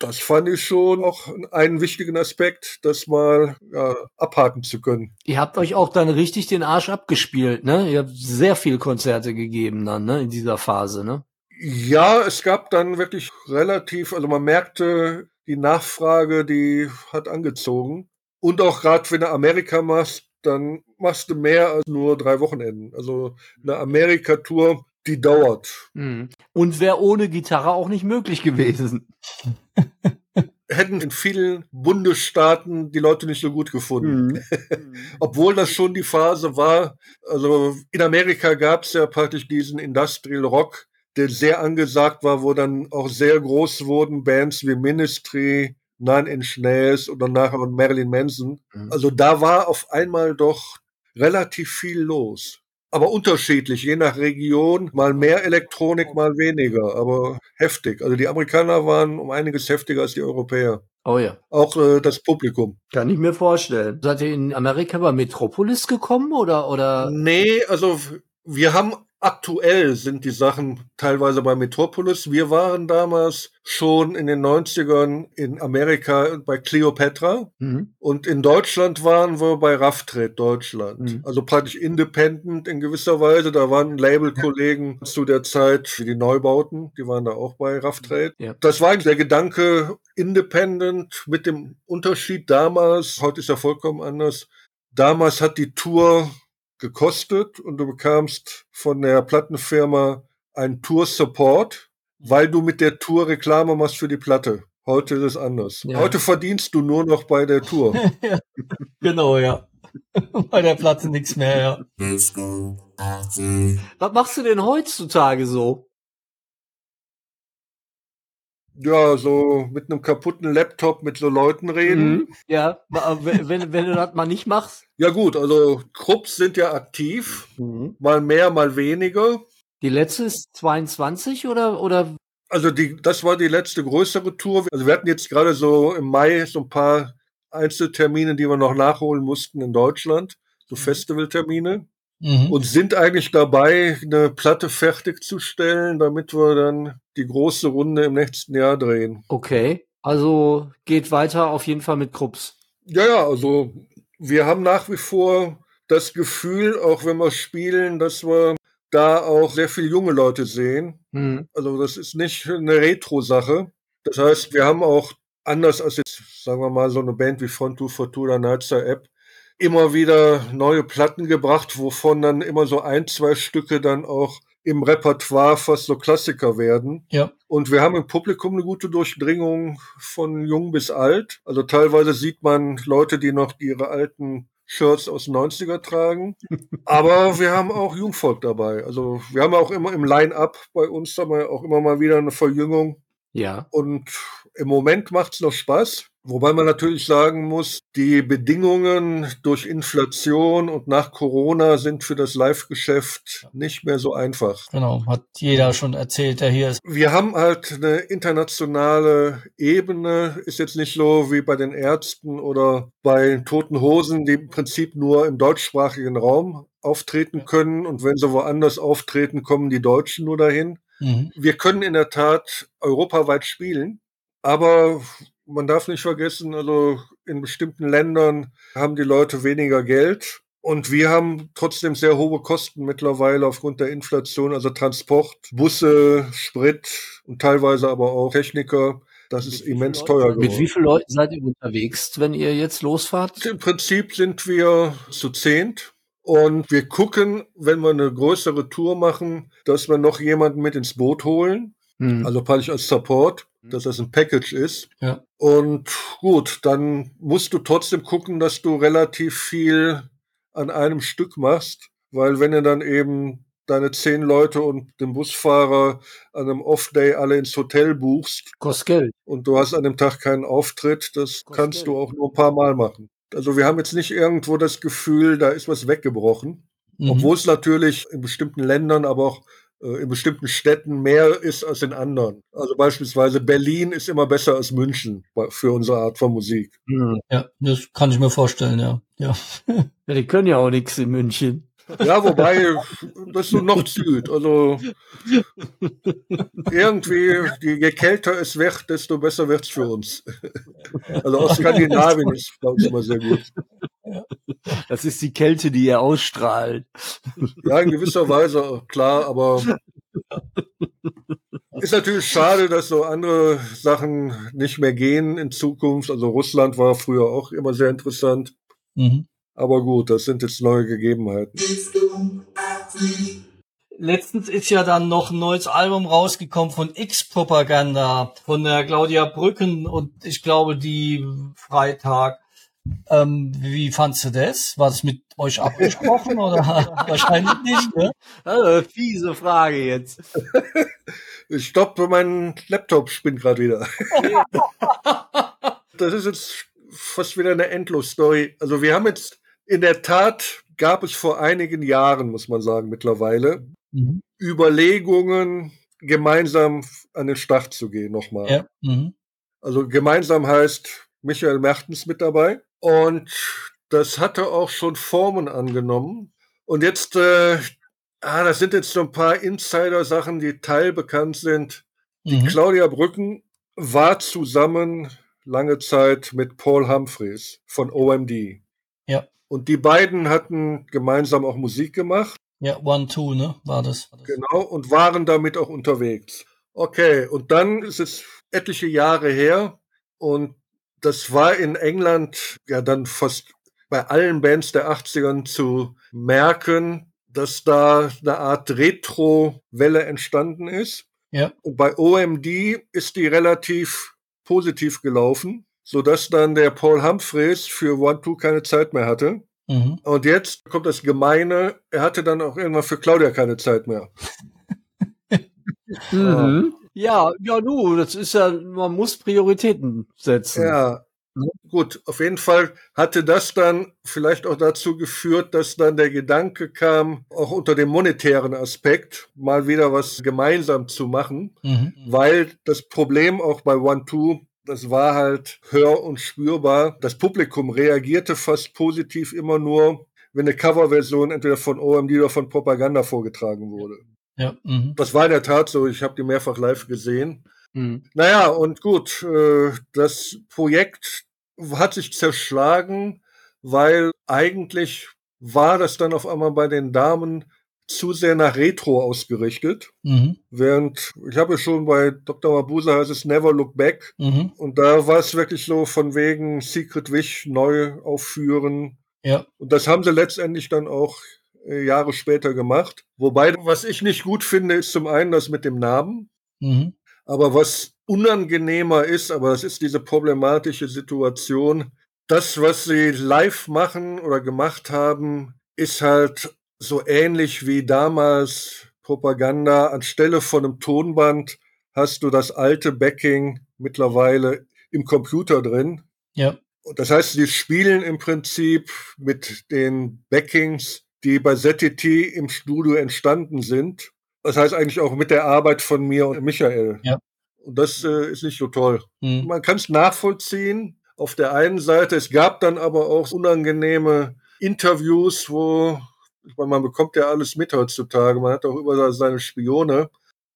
Das fand ich schon auch einen wichtigen Aspekt, das mal ja, abhaken zu können. Ihr habt euch auch dann richtig den Arsch abgespielt, ne? Ihr habt sehr viel Konzerte gegeben dann, ne? In dieser Phase, ne? Ja, es gab dann wirklich relativ, also man merkte, die Nachfrage, die hat angezogen. Und auch gerade wenn du Amerika machst, dann machst du mehr als nur drei Wochenenden. Also eine Amerika-Tour, die dauert. Mhm. Und wäre ohne Gitarre auch nicht möglich gewesen. Hätten in vielen Bundesstaaten die Leute nicht so gut gefunden. Mhm. Obwohl das schon die Phase war. Also in Amerika gab es ja praktisch diesen Industrial Rock, der sehr angesagt war, wo dann auch sehr groß wurden Bands wie Ministry, Nine Inch Nails oder nachher Marilyn Manson. Mhm. Also da war auf einmal doch relativ viel los. Aber unterschiedlich, je nach Region, mal mehr Elektronik, mal weniger, aber heftig. Also die Amerikaner waren um einiges heftiger als die Europäer. Oh ja. Auch äh, das Publikum. Kann ich mir vorstellen. Seid ihr in Amerika bei Metropolis gekommen oder oder? Nee, also wir haben Aktuell sind die Sachen teilweise bei Metropolis. Wir waren damals schon in den 90ern in Amerika bei Cleopatra mhm. und in Deutschland waren wir bei Raftrade Deutschland. Mhm. Also praktisch independent in gewisser Weise. Da waren Labelkollegen ja. zu der Zeit wie die Neubauten, die waren da auch bei Raftrade. Ja. Das war eigentlich der Gedanke independent mit dem Unterschied damals, heute ist ja vollkommen anders. Damals hat die Tour gekostet und du bekamst von der Plattenfirma einen Tour-Support, weil du mit der Tour Reklame machst für die Platte. Heute ist es anders. Ja. Heute verdienst du nur noch bei der Tour. genau, ja. bei der Platte nichts mehr, ja. Was machst du denn heutzutage so? Ja, so mit einem kaputten Laptop mit so Leuten reden. Mhm. Ja, wenn, wenn du das mal nicht machst. Ja gut, also Krupps sind ja aktiv, mhm. mal mehr, mal weniger. Die letzte ist 22 oder oder? Also die, das war die letzte größere Tour. Also wir hatten jetzt gerade so im Mai so ein paar Einzeltermine, die wir noch nachholen mussten in Deutschland, so mhm. Festivaltermine. Mhm. Und sind eigentlich dabei, eine Platte fertigzustellen, damit wir dann die große Runde im nächsten Jahr drehen. Okay, also geht weiter auf jeden Fall mit Krupps. Ja, ja, also wir haben nach wie vor das Gefühl, auch wenn wir spielen, dass wir da auch sehr viele junge Leute sehen. Mhm. Also das ist nicht eine Retro-Sache. Das heißt, wir haben auch anders als jetzt, sagen wir mal, so eine Band wie Front 2 for oder Nightstar App, immer wieder neue Platten gebracht, wovon dann immer so ein, zwei Stücke dann auch im Repertoire fast so Klassiker werden. Ja. Und wir haben im Publikum eine gute Durchdringung von jung bis alt. Also teilweise sieht man Leute, die noch ihre alten Shirts aus den 90er tragen. Aber wir haben auch Jungvolk dabei. Also wir haben auch immer im Line-Up bei uns haben wir auch immer mal wieder eine Verjüngung. Ja. Und im Moment macht's noch Spaß. Wobei man natürlich sagen muss, die Bedingungen durch Inflation und nach Corona sind für das Live-Geschäft nicht mehr so einfach. Genau, hat jeder schon erzählt, der hier ist. Wir haben halt eine internationale Ebene, ist jetzt nicht so wie bei den Ärzten oder bei Toten Hosen, die im Prinzip nur im deutschsprachigen Raum auftreten können und wenn sie woanders auftreten, kommen die Deutschen nur dahin. Mhm. Wir können in der Tat europaweit spielen, aber man darf nicht vergessen, also in bestimmten Ländern haben die Leute weniger Geld und wir haben trotzdem sehr hohe Kosten mittlerweile aufgrund der Inflation, also Transport, Busse, Sprit und teilweise aber auch Techniker. Das ist immens teuer geworden. Mit wie vielen Leuten seid ihr unterwegs, wenn ihr jetzt losfahrt? Im Prinzip sind wir zu zehnt. Und wir gucken, wenn wir eine größere Tour machen, dass wir noch jemanden mit ins Boot holen. Mhm. Also praktisch als Support, hm. dass das ein Package ist. Ja. Und gut, dann musst du trotzdem gucken, dass du relativ viel an einem Stück machst, weil wenn du dann eben deine zehn Leute und den Busfahrer an einem Off-Day alle ins Hotel buchst. Kostet Geld. Und du hast an dem Tag keinen Auftritt, das Kostet kannst Geld. du auch nur ein paar Mal machen. Also wir haben jetzt nicht irgendwo das Gefühl, da ist was weggebrochen. Mhm. Obwohl es natürlich in bestimmten Ländern, aber auch in bestimmten Städten mehr ist als in anderen. Also beispielsweise Berlin ist immer besser als München für unsere Art von Musik. Mhm. Ja, das kann ich mir vorstellen, ja. Ja, ja die können ja auch nichts in München. Ja, wobei, das ist so noch Süd. Also irgendwie, je kälter es wird, desto besser wird es für uns. Also aus Skandinavien ist bei uns immer sehr gut. Das ist die Kälte, die ihr ausstrahlt. Ja, in gewisser Weise, klar, aber ist natürlich schade, dass so andere Sachen nicht mehr gehen in Zukunft. Also Russland war früher auch immer sehr interessant. Mhm. Aber gut, das sind jetzt neue Gegebenheiten. Letztens ist ja dann noch ein neues Album rausgekommen von X-Propaganda von der Claudia Brücken und ich glaube die Freitag. Ähm, wie fandst du das? War das mit euch abgesprochen oder wahrscheinlich nicht? Ne? Also, fiese Frage jetzt. Stopp, mein Laptop spinnt gerade wieder. das ist jetzt fast wieder eine Endlos-Story. Also wir haben jetzt in der Tat gab es vor einigen Jahren, muss man sagen, mittlerweile, mhm. Überlegungen, gemeinsam an den Start zu gehen nochmal. Ja. Mhm. Also gemeinsam heißt Michael Mertens mit dabei. Und das hatte auch schon Formen angenommen. Und jetzt, äh, ah, das sind jetzt so ein paar Insider-Sachen, die teilbekannt sind. Die mhm. Claudia Brücken war zusammen lange Zeit mit Paul Humphreys von OMD. Ja. Und die beiden hatten gemeinsam auch Musik gemacht. Ja, One Two, ne, war das. Genau, und waren damit auch unterwegs. Okay, und dann ist es etliche Jahre her und das war in England ja dann fast bei allen Bands der 80ern zu merken, dass da eine Art Retro-Welle entstanden ist. Ja. Und bei OMD ist die relativ positiv gelaufen so dass dann der Paul Humphreys für One Two keine Zeit mehr hatte. Mhm. Und jetzt kommt das Gemeine, er hatte dann auch irgendwann für Claudia keine Zeit mehr. mhm. Ja, ja, du, das ist ja, man muss Prioritäten setzen. Ja, Gut, auf jeden Fall hatte das dann vielleicht auch dazu geführt, dass dann der Gedanke kam, auch unter dem monetären Aspekt mal wieder was gemeinsam zu machen, mhm. weil das Problem auch bei One Two das war halt hör- und spürbar. Das Publikum reagierte fast positiv immer nur, wenn eine Coverversion entweder von OMD oder von Propaganda vorgetragen wurde. Ja, mh. Das war in der Tat so. Ich habe die mehrfach live gesehen. Mhm. Naja, und gut, äh, das Projekt hat sich zerschlagen, weil eigentlich war das dann auf einmal bei den Damen zu sehr nach Retro ausgerichtet. Mhm. Während, ich habe schon bei Dr. Mabuse heißt es Never Look Back. Mhm. Und da war es wirklich so von wegen Secret Wish neu aufführen. Ja. Und das haben sie letztendlich dann auch Jahre später gemacht. Wobei, was ich nicht gut finde, ist zum einen das mit dem Namen. Mhm. Aber was unangenehmer ist, aber das ist diese problematische Situation, das, was sie live machen oder gemacht haben, ist halt so ähnlich wie damals Propaganda anstelle von einem Tonband hast du das alte Backing mittlerweile im Computer drin. Ja. Das heißt, sie spielen im Prinzip mit den Backings, die bei ZTT im Studio entstanden sind. Das heißt eigentlich auch mit der Arbeit von mir und Michael. Ja. Und das äh, ist nicht so toll. Mhm. Man kann es nachvollziehen. Auf der einen Seite, es gab dann aber auch unangenehme Interviews, wo, ich meine, man bekommt ja alles mit heutzutage, man hat auch über seine Spione,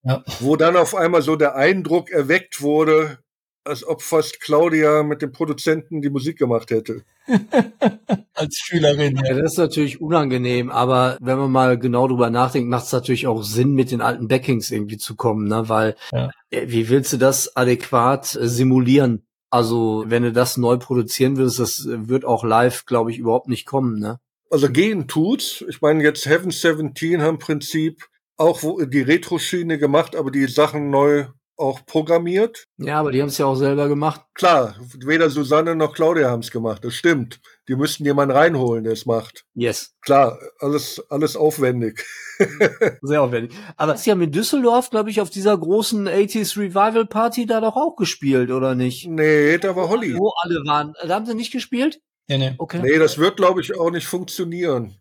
ja. wo dann auf einmal so der Eindruck erweckt wurde, als ob fast Claudia mit dem Produzenten die Musik gemacht hätte. Als Schülerin. Ja. ja. das ist natürlich unangenehm, aber wenn man mal genau drüber nachdenkt, macht es natürlich auch Sinn, mit den alten Backings irgendwie zu kommen, ne? Weil ja. Äh, wie willst du das adäquat äh, simulieren? Also, wenn du das neu produzieren willst, das wird auch live, glaube ich, überhaupt nicht kommen, ne? Also gehen tut's. Ich meine, jetzt Heaven 17 haben im Prinzip auch die Retro-Schiene gemacht, aber die Sachen neu auch programmiert. Ja, aber die haben es ja auch selber gemacht. Klar, weder Susanne noch Claudia haben es gemacht, das stimmt. Die müssten jemanden reinholen, der es macht. Yes. Klar, alles, alles aufwendig. Sehr aufwendig. Aber sie haben in Düsseldorf, glaube ich, auf dieser großen 80s Revival Party da doch auch gespielt, oder nicht? Nee, da war Holly. Wo alle waren. Da haben sie nicht gespielt? Ja, nee. Okay. Nee, das wird, glaube ich, auch nicht funktionieren.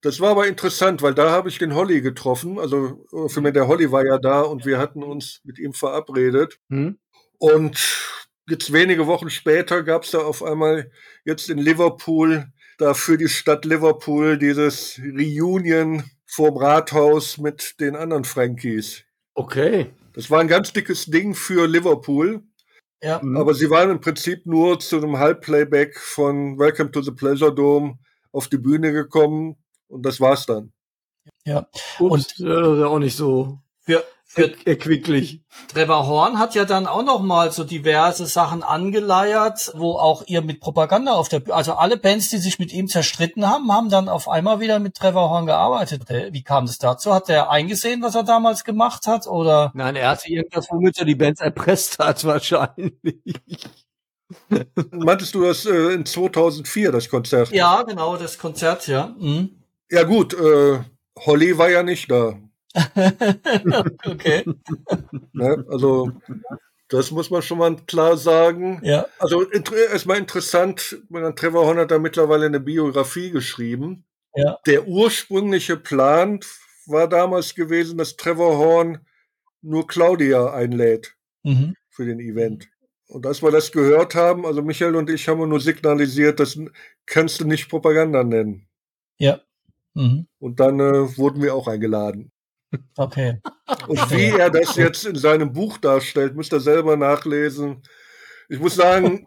Das war aber interessant, weil da habe ich den Holly getroffen. Also äh, für mich der Holly war ja da und wir hatten uns mit ihm verabredet. Hm. Und jetzt wenige Wochen später gab es da auf einmal jetzt in Liverpool da für die Stadt Liverpool dieses Reunion vorm Rathaus mit den anderen Frankies. Okay. Das war ein ganz dickes Ding für Liverpool. Ja. Aber sie waren im Prinzip nur zu einem Halbplayback von Welcome to the Pleasure Dome auf die Bühne gekommen und das war's dann. Ja. Und, und äh, auch nicht so für, für erquicklich. Trevor Horn hat ja dann auch noch mal so diverse Sachen angeleiert, wo auch ihr mit Propaganda auf der, also alle Bands, die sich mit ihm zerstritten haben, haben dann auf einmal wieder mit Trevor Horn gearbeitet. Wie kam es dazu? Hat er eingesehen, was er damals gemacht hat, oder? Nein, er hatte irgendwas, womit er die Bands erpresst hat, wahrscheinlich. Meintest du das äh, in 2004, das Konzert? Ja, genau, das Konzert, ja. Mhm. Ja gut, äh, Holly war ja nicht da. okay. Ne, also das muss man schon mal klar sagen. Ja. Also erstmal interessant, Trevor Horn hat da mittlerweile eine Biografie geschrieben. Ja. Der ursprüngliche Plan war damals gewesen, dass Trevor Horn nur Claudia einlädt mhm. für den Event. Und als wir das gehört haben, also Michael und ich haben nur signalisiert, das kannst du nicht Propaganda nennen. Ja. Mhm. Und dann äh, wurden wir auch eingeladen. Okay. Und wie er das jetzt in seinem Buch darstellt, müsst ihr selber nachlesen. Ich muss sagen,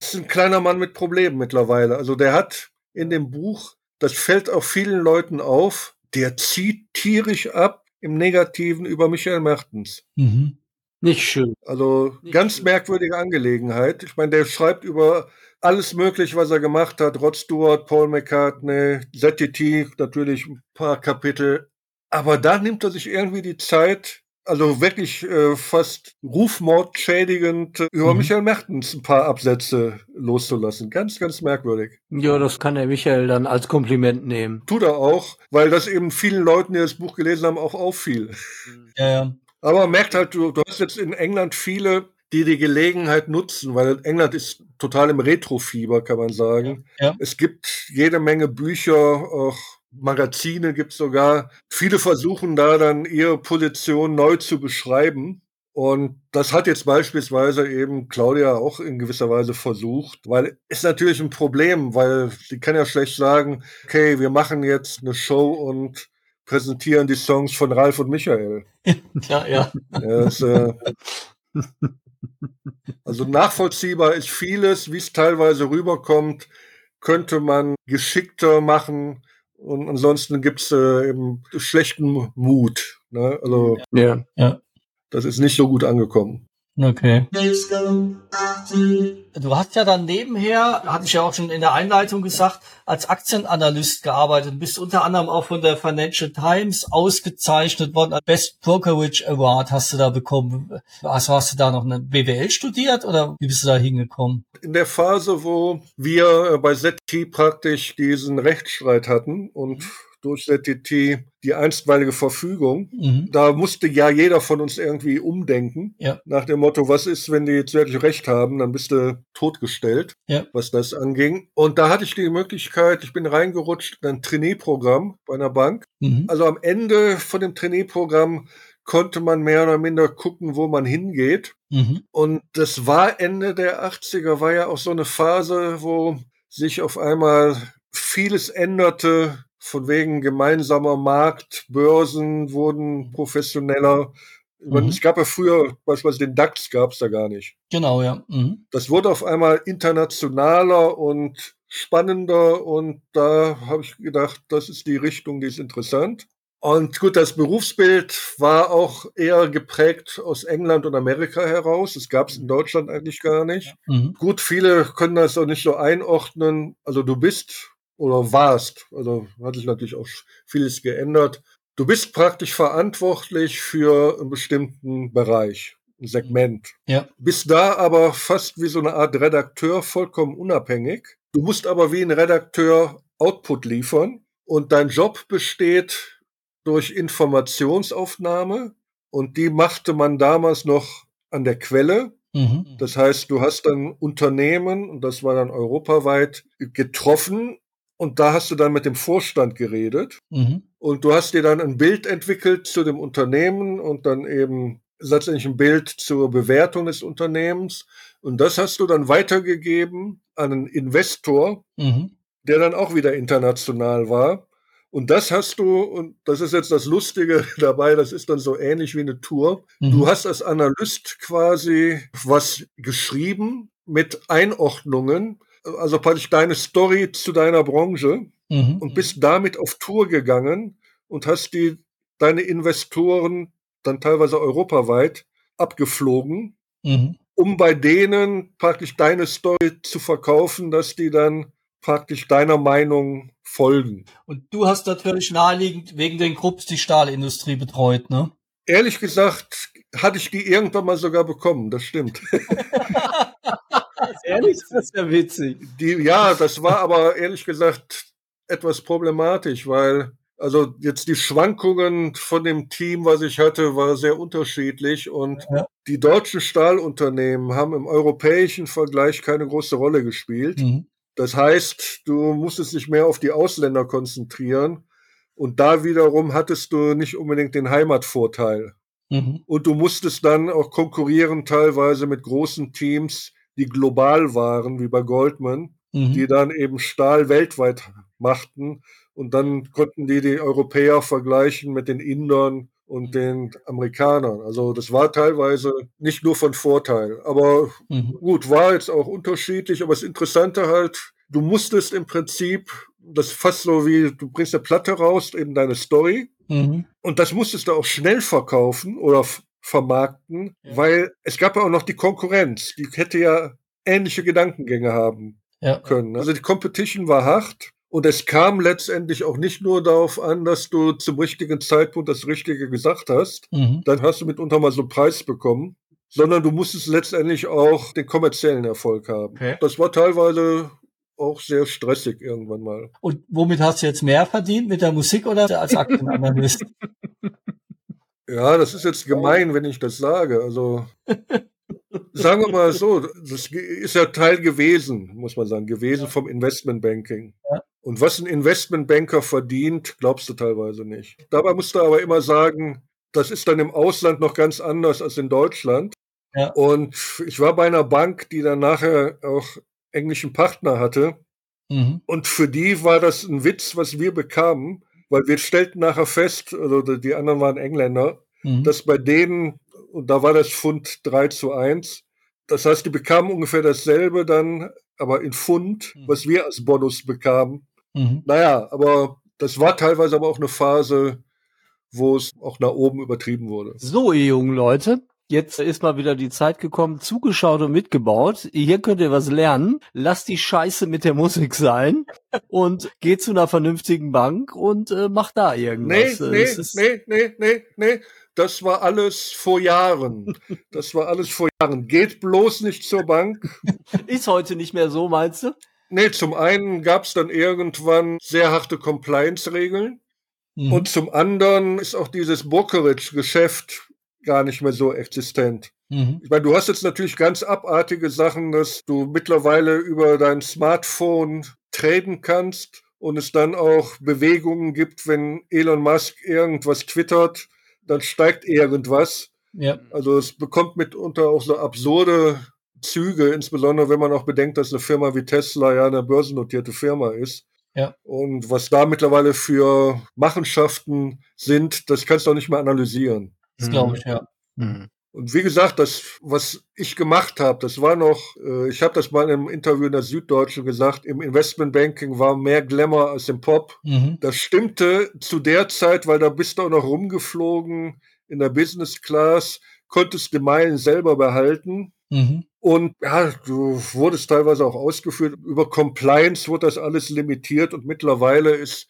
ist ein kleiner Mann mit Problemen mittlerweile. Also der hat in dem Buch, das fällt auch vielen Leuten auf, der zieht tierisch ab im Negativen über Michael Mertens. Mhm. Nicht schön. Also Nicht ganz schön. merkwürdige Angelegenheit. Ich meine, der schreibt über alles möglich, was er gemacht hat. Rod Stewart, Paul McCartney, ZTT, natürlich ein paar Kapitel. Aber da nimmt er sich irgendwie die Zeit, also wirklich äh, fast rufmordschädigend äh, über mhm. Michael Mertens ein paar Absätze loszulassen. Ganz, ganz merkwürdig. Ja, das kann der Michael dann als Kompliment nehmen. Tut er auch, weil das eben vielen Leuten, die das Buch gelesen haben, auch auffiel. Ja, ja. Aber man merkt halt, du, du hast jetzt in England viele die die Gelegenheit nutzen, weil England ist total im Retrofieber, kann man sagen. Ja. Es gibt jede Menge Bücher, auch Magazine gibt es sogar. Viele versuchen da dann ihre Position neu zu beschreiben. Und das hat jetzt beispielsweise eben Claudia auch in gewisser Weise versucht, weil ist natürlich ein Problem, weil sie kann ja schlecht sagen, okay, wir machen jetzt eine Show und präsentieren die Songs von Ralf und Michael. ja, ja. ja das, äh, also nachvollziehbar ist vieles, wie es teilweise rüberkommt, könnte man geschickter machen. Und ansonsten gibt es äh, eben schlechten Mut. Ne? Also ja. ja. das ist nicht so gut angekommen. Okay. Du hast ja dann nebenher, hatte ich ja auch schon in der Einleitung gesagt, als Aktienanalyst gearbeitet, bist unter anderem auch von der Financial Times ausgezeichnet worden. Best Brokerage Award hast du da bekommen. Also hast du da noch eine BWL studiert oder wie bist du da hingekommen? In der Phase, wo wir bei ZT praktisch diesen Rechtsstreit hatten und durch ZTT die einstweilige Verfügung. Mhm. Da musste ja jeder von uns irgendwie umdenken. Ja. Nach dem Motto, was ist, wenn die jetzt wirklich recht haben, dann bist du totgestellt, ja. was das anging. Und da hatte ich die Möglichkeit, ich bin reingerutscht in ein Trainee-Programm bei einer Bank. Mhm. Also am Ende von dem Trainee-Programm konnte man mehr oder minder gucken, wo man hingeht. Mhm. Und das war Ende der 80er, war ja auch so eine Phase, wo sich auf einmal vieles änderte, von wegen gemeinsamer Markt, Börsen wurden professioneller. Mhm. Es gab ja früher, beispielsweise den DAX gab es da gar nicht. Genau, ja. Mhm. Das wurde auf einmal internationaler und spannender und da habe ich gedacht, das ist die Richtung, die ist interessant. Und gut, das Berufsbild war auch eher geprägt aus England und Amerika heraus. Das gab es in Deutschland eigentlich gar nicht. Mhm. Gut, viele können das auch nicht so einordnen. Also du bist oder warst, also hat sich natürlich auch vieles geändert. Du bist praktisch verantwortlich für einen bestimmten Bereich, ein Segment. Ja. Bist da aber fast wie so eine Art Redakteur vollkommen unabhängig. Du musst aber wie ein Redakteur Output liefern und dein Job besteht durch Informationsaufnahme und die machte man damals noch an der Quelle. Mhm. Das heißt, du hast dann Unternehmen, und das war dann europaweit, getroffen und da hast du dann mit dem Vorstand geredet mhm. und du hast dir dann ein Bild entwickelt zu dem Unternehmen und dann eben letztendlich ein Bild zur Bewertung des Unternehmens und das hast du dann weitergegeben an einen Investor, mhm. der dann auch wieder international war und das hast du, und das ist jetzt das Lustige dabei, das ist dann so ähnlich wie eine Tour. Mhm. Du hast als Analyst quasi was geschrieben mit Einordnungen, also praktisch deine Story zu deiner Branche mhm. und bist damit auf Tour gegangen und hast die, deine Investoren dann teilweise europaweit abgeflogen, mhm. um bei denen praktisch deine Story zu verkaufen, dass die dann praktisch deiner Meinung folgen. Und du hast natürlich naheliegend wegen den Grupps die Stahlindustrie betreut, ne? Ehrlich gesagt, hatte ich die irgendwann mal sogar bekommen, das stimmt. ehrlich, das ist ja witzig. Die, ja, das war aber ehrlich gesagt etwas problematisch, weil also jetzt die Schwankungen von dem Team, was ich hatte, war sehr unterschiedlich und ja. die deutschen Stahlunternehmen haben im europäischen Vergleich keine große Rolle gespielt. Mhm. Das heißt, du musstest dich mehr auf die Ausländer konzentrieren und da wiederum hattest du nicht unbedingt den Heimatvorteil. Mhm. Und du musstest dann auch konkurrieren teilweise mit großen Teams, die global waren, wie bei Goldman, mhm. die dann eben Stahl weltweit machten. Und dann konnten die die Europäer vergleichen mit den Indern und den Amerikanern. Also das war teilweise nicht nur von Vorteil. Aber mhm. gut, war jetzt auch unterschiedlich. Aber das Interessante halt, du musstest im Prinzip, das ist fast so wie, du bringst eine Platte raus, eben deine Story. Mhm. Und das musstest du auch schnell verkaufen oder vermarkten, ja. weil es gab ja auch noch die Konkurrenz. Die hätte ja ähnliche Gedankengänge haben ja. können. Also die Competition war hart. Und es kam letztendlich auch nicht nur darauf an, dass du zum richtigen Zeitpunkt das Richtige gesagt hast. Mhm. Dann hast du mitunter mal so einen Preis bekommen. Sondern du musstest letztendlich auch den kommerziellen Erfolg haben. Okay. Das war teilweise auch sehr stressig irgendwann mal. Und womit hast du jetzt mehr verdient? Mit der Musik oder als Aktienanalyst? ja, das ist jetzt gemein, wenn ich das sage. Also sagen wir mal so, das ist ja Teil gewesen, muss man sagen, gewesen vom Investmentbanking. Ja. Und was ein Investmentbanker verdient, glaubst du teilweise nicht. Dabei musst du aber immer sagen, das ist dann im Ausland noch ganz anders als in Deutschland. Ja. Und ich war bei einer Bank, die dann nachher auch englischen Partner hatte. Mhm. Und für die war das ein Witz, was wir bekamen, weil wir stellten nachher fest, also die anderen waren Engländer, mhm. dass bei denen und da war das Pfund 3 zu 1. Das heißt, die bekamen ungefähr dasselbe dann, aber in Pfund, mhm. was wir als Bonus bekamen. Mhm. Naja, aber das war teilweise aber auch eine Phase, wo es auch nach oben übertrieben wurde. So, ihr jungen Leute, Jetzt ist mal wieder die Zeit gekommen, zugeschaut und mitgebaut. Hier könnt ihr was lernen. Lasst die Scheiße mit der Musik sein und geht zu einer vernünftigen Bank und äh, macht da irgendwas. Nee, nee, nee, nee, nee, nee. Das war alles vor Jahren. Das war alles vor Jahren. Geht bloß nicht zur Bank. Ist heute nicht mehr so, meinst du? Nee, zum einen gab es dann irgendwann sehr harte Compliance-Regeln. Mhm. Und zum anderen ist auch dieses Brokerage-Geschäft gar nicht mehr so existent. Mhm. Ich meine, du hast jetzt natürlich ganz abartige Sachen, dass du mittlerweile über dein Smartphone traden kannst und es dann auch Bewegungen gibt, wenn Elon Musk irgendwas twittert, dann steigt irgendwas. Ja. Also es bekommt mitunter auch so absurde Züge, insbesondere wenn man auch bedenkt, dass eine Firma wie Tesla ja eine börsennotierte Firma ist. Ja. Und was da mittlerweile für Machenschaften sind, das kannst du auch nicht mehr analysieren. Das glaube ich, ja. Mhm. Und wie gesagt, das, was ich gemacht habe, das war noch, äh, ich habe das mal im Interview in der Süddeutschen gesagt, im Investmentbanking war mehr Glamour als im Pop. Mhm. Das stimmte zu der Zeit, weil da bist du auch noch rumgeflogen in der Business Class, konntest die Meilen selber behalten. Mhm. Und ja, du wurdest teilweise auch ausgeführt. Über Compliance wurde das alles limitiert und mittlerweile ist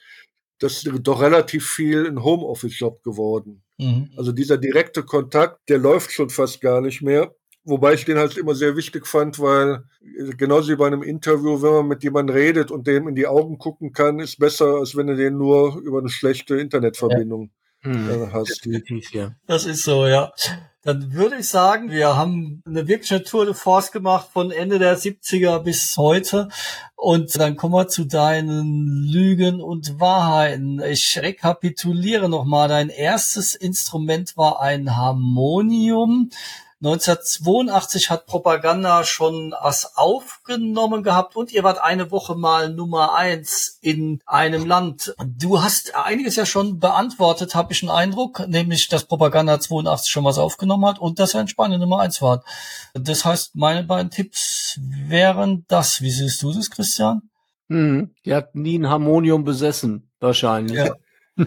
das doch relativ viel ein Homeoffice-Job geworden. Mhm. Also dieser direkte Kontakt, der läuft schon fast gar nicht mehr. Wobei ich den halt immer sehr wichtig fand, weil genauso wie bei einem Interview, wenn man mit jemandem redet und dem in die Augen gucken kann, ist besser, als wenn du den nur über eine schlechte Internetverbindung ja. Das ist so, ja. Dann würde ich sagen, wir haben eine wirkliche Tour de Force gemacht von Ende der 70er bis heute. Und dann kommen wir zu deinen Lügen und Wahrheiten. Ich rekapituliere nochmal. Dein erstes Instrument war ein Harmonium. 1982 hat Propaganda schon was aufgenommen gehabt und ihr wart eine Woche mal Nummer eins in einem Land. Du hast einiges ja schon beantwortet, habe ich einen Eindruck, nämlich, dass Propaganda 82 schon was aufgenommen hat und dass er in Spanien Nummer eins war. Das heißt, meine beiden Tipps wären das. Wie siehst du das, Christian? Hm, die hat nie ein Harmonium besessen, wahrscheinlich. Ja.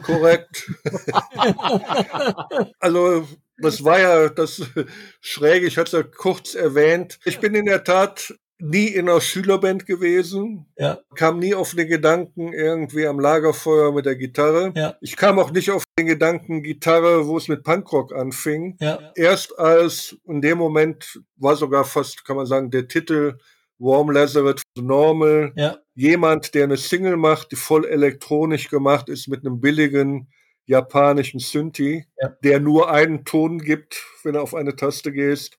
Korrekt. also das war ja das Schräge, ich hatte es ja kurz erwähnt. Ich bin in der Tat nie in einer Schülerband gewesen, ja. kam nie auf den Gedanken irgendwie am Lagerfeuer mit der Gitarre. Ja. Ich kam auch nicht auf den Gedanken Gitarre, wo es mit Punkrock anfing. Ja. Erst als in dem Moment war sogar fast, kann man sagen, der Titel Warm Lazarus Normal. Jemand, der eine Single macht, die voll elektronisch gemacht ist mit einem billigen japanischen Synthi, ja. der nur einen Ton gibt, wenn er auf eine Taste gehst.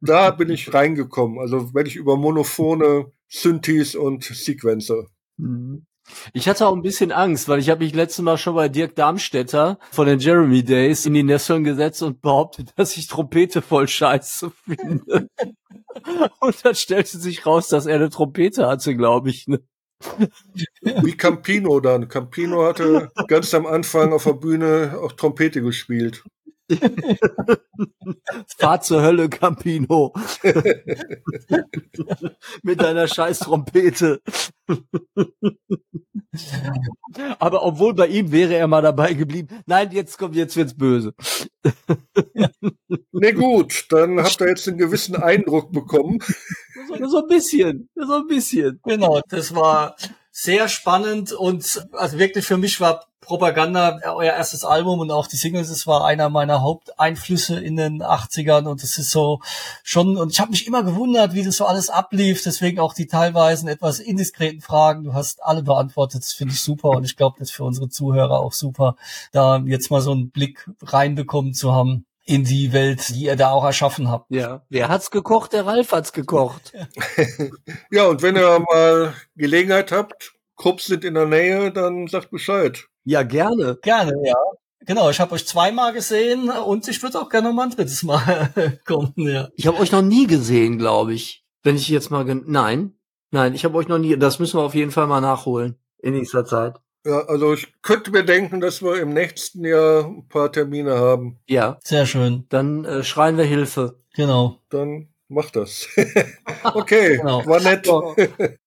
Da bin ich reingekommen. Also wenn ich über monophone Synthes und Sequencer. Mhm. Ich hatte auch ein bisschen Angst, weil ich habe mich letztes Mal schon bei Dirk Darmstädter von den Jeremy Days in die Nesseln gesetzt und behauptet, dass ich Trompete voll scheiße finde. und dann stellte sich raus, dass er eine Trompete hatte, glaube ich. Ne? Wie Campino dann. Campino hatte ganz am Anfang auf der Bühne auch Trompete gespielt. Fahr zur Hölle, Campino. Mit deiner scheiß Trompete. Aber obwohl bei ihm wäre er mal dabei geblieben. Nein, jetzt kommt, jetzt wird's böse. Ne gut, dann habt ihr jetzt einen gewissen Eindruck bekommen. So, ein bisschen, so ein bisschen. Genau, das war sehr spannend und also wirklich für mich war Propaganda euer erstes Album und auch die Singles, es war einer meiner Haupteinflüsse in den 80ern und es ist so schon und ich habe mich immer gewundert, wie das so alles ablief, deswegen auch die teilweise etwas indiskreten Fragen, du hast alle beantwortet, das finde ich super und ich glaube, das ist für unsere Zuhörer auch super, da jetzt mal so einen Blick reinbekommen zu haben in die Welt, die ihr da auch erschaffen habt. Ja, wer hat's gekocht? Der Ralf hat's gekocht. ja, und wenn ihr mal Gelegenheit habt, Krupps sind in der Nähe, dann sagt Bescheid. Ja, gerne. Gerne, ja. Genau, ich habe euch zweimal gesehen und ich würde auch gerne noch mal ein drittes Mal kommen, ja. Ich habe euch noch nie gesehen, glaube ich. Wenn ich jetzt mal nein, nein, ich habe euch noch nie. Das müssen wir auf jeden Fall mal nachholen in nächster Zeit. Ja, also ich könnte mir denken, dass wir im nächsten Jahr ein paar Termine haben. Ja. Sehr schön. Dann äh, schreien wir Hilfe. Genau. Dann mach das. okay, genau. war nett.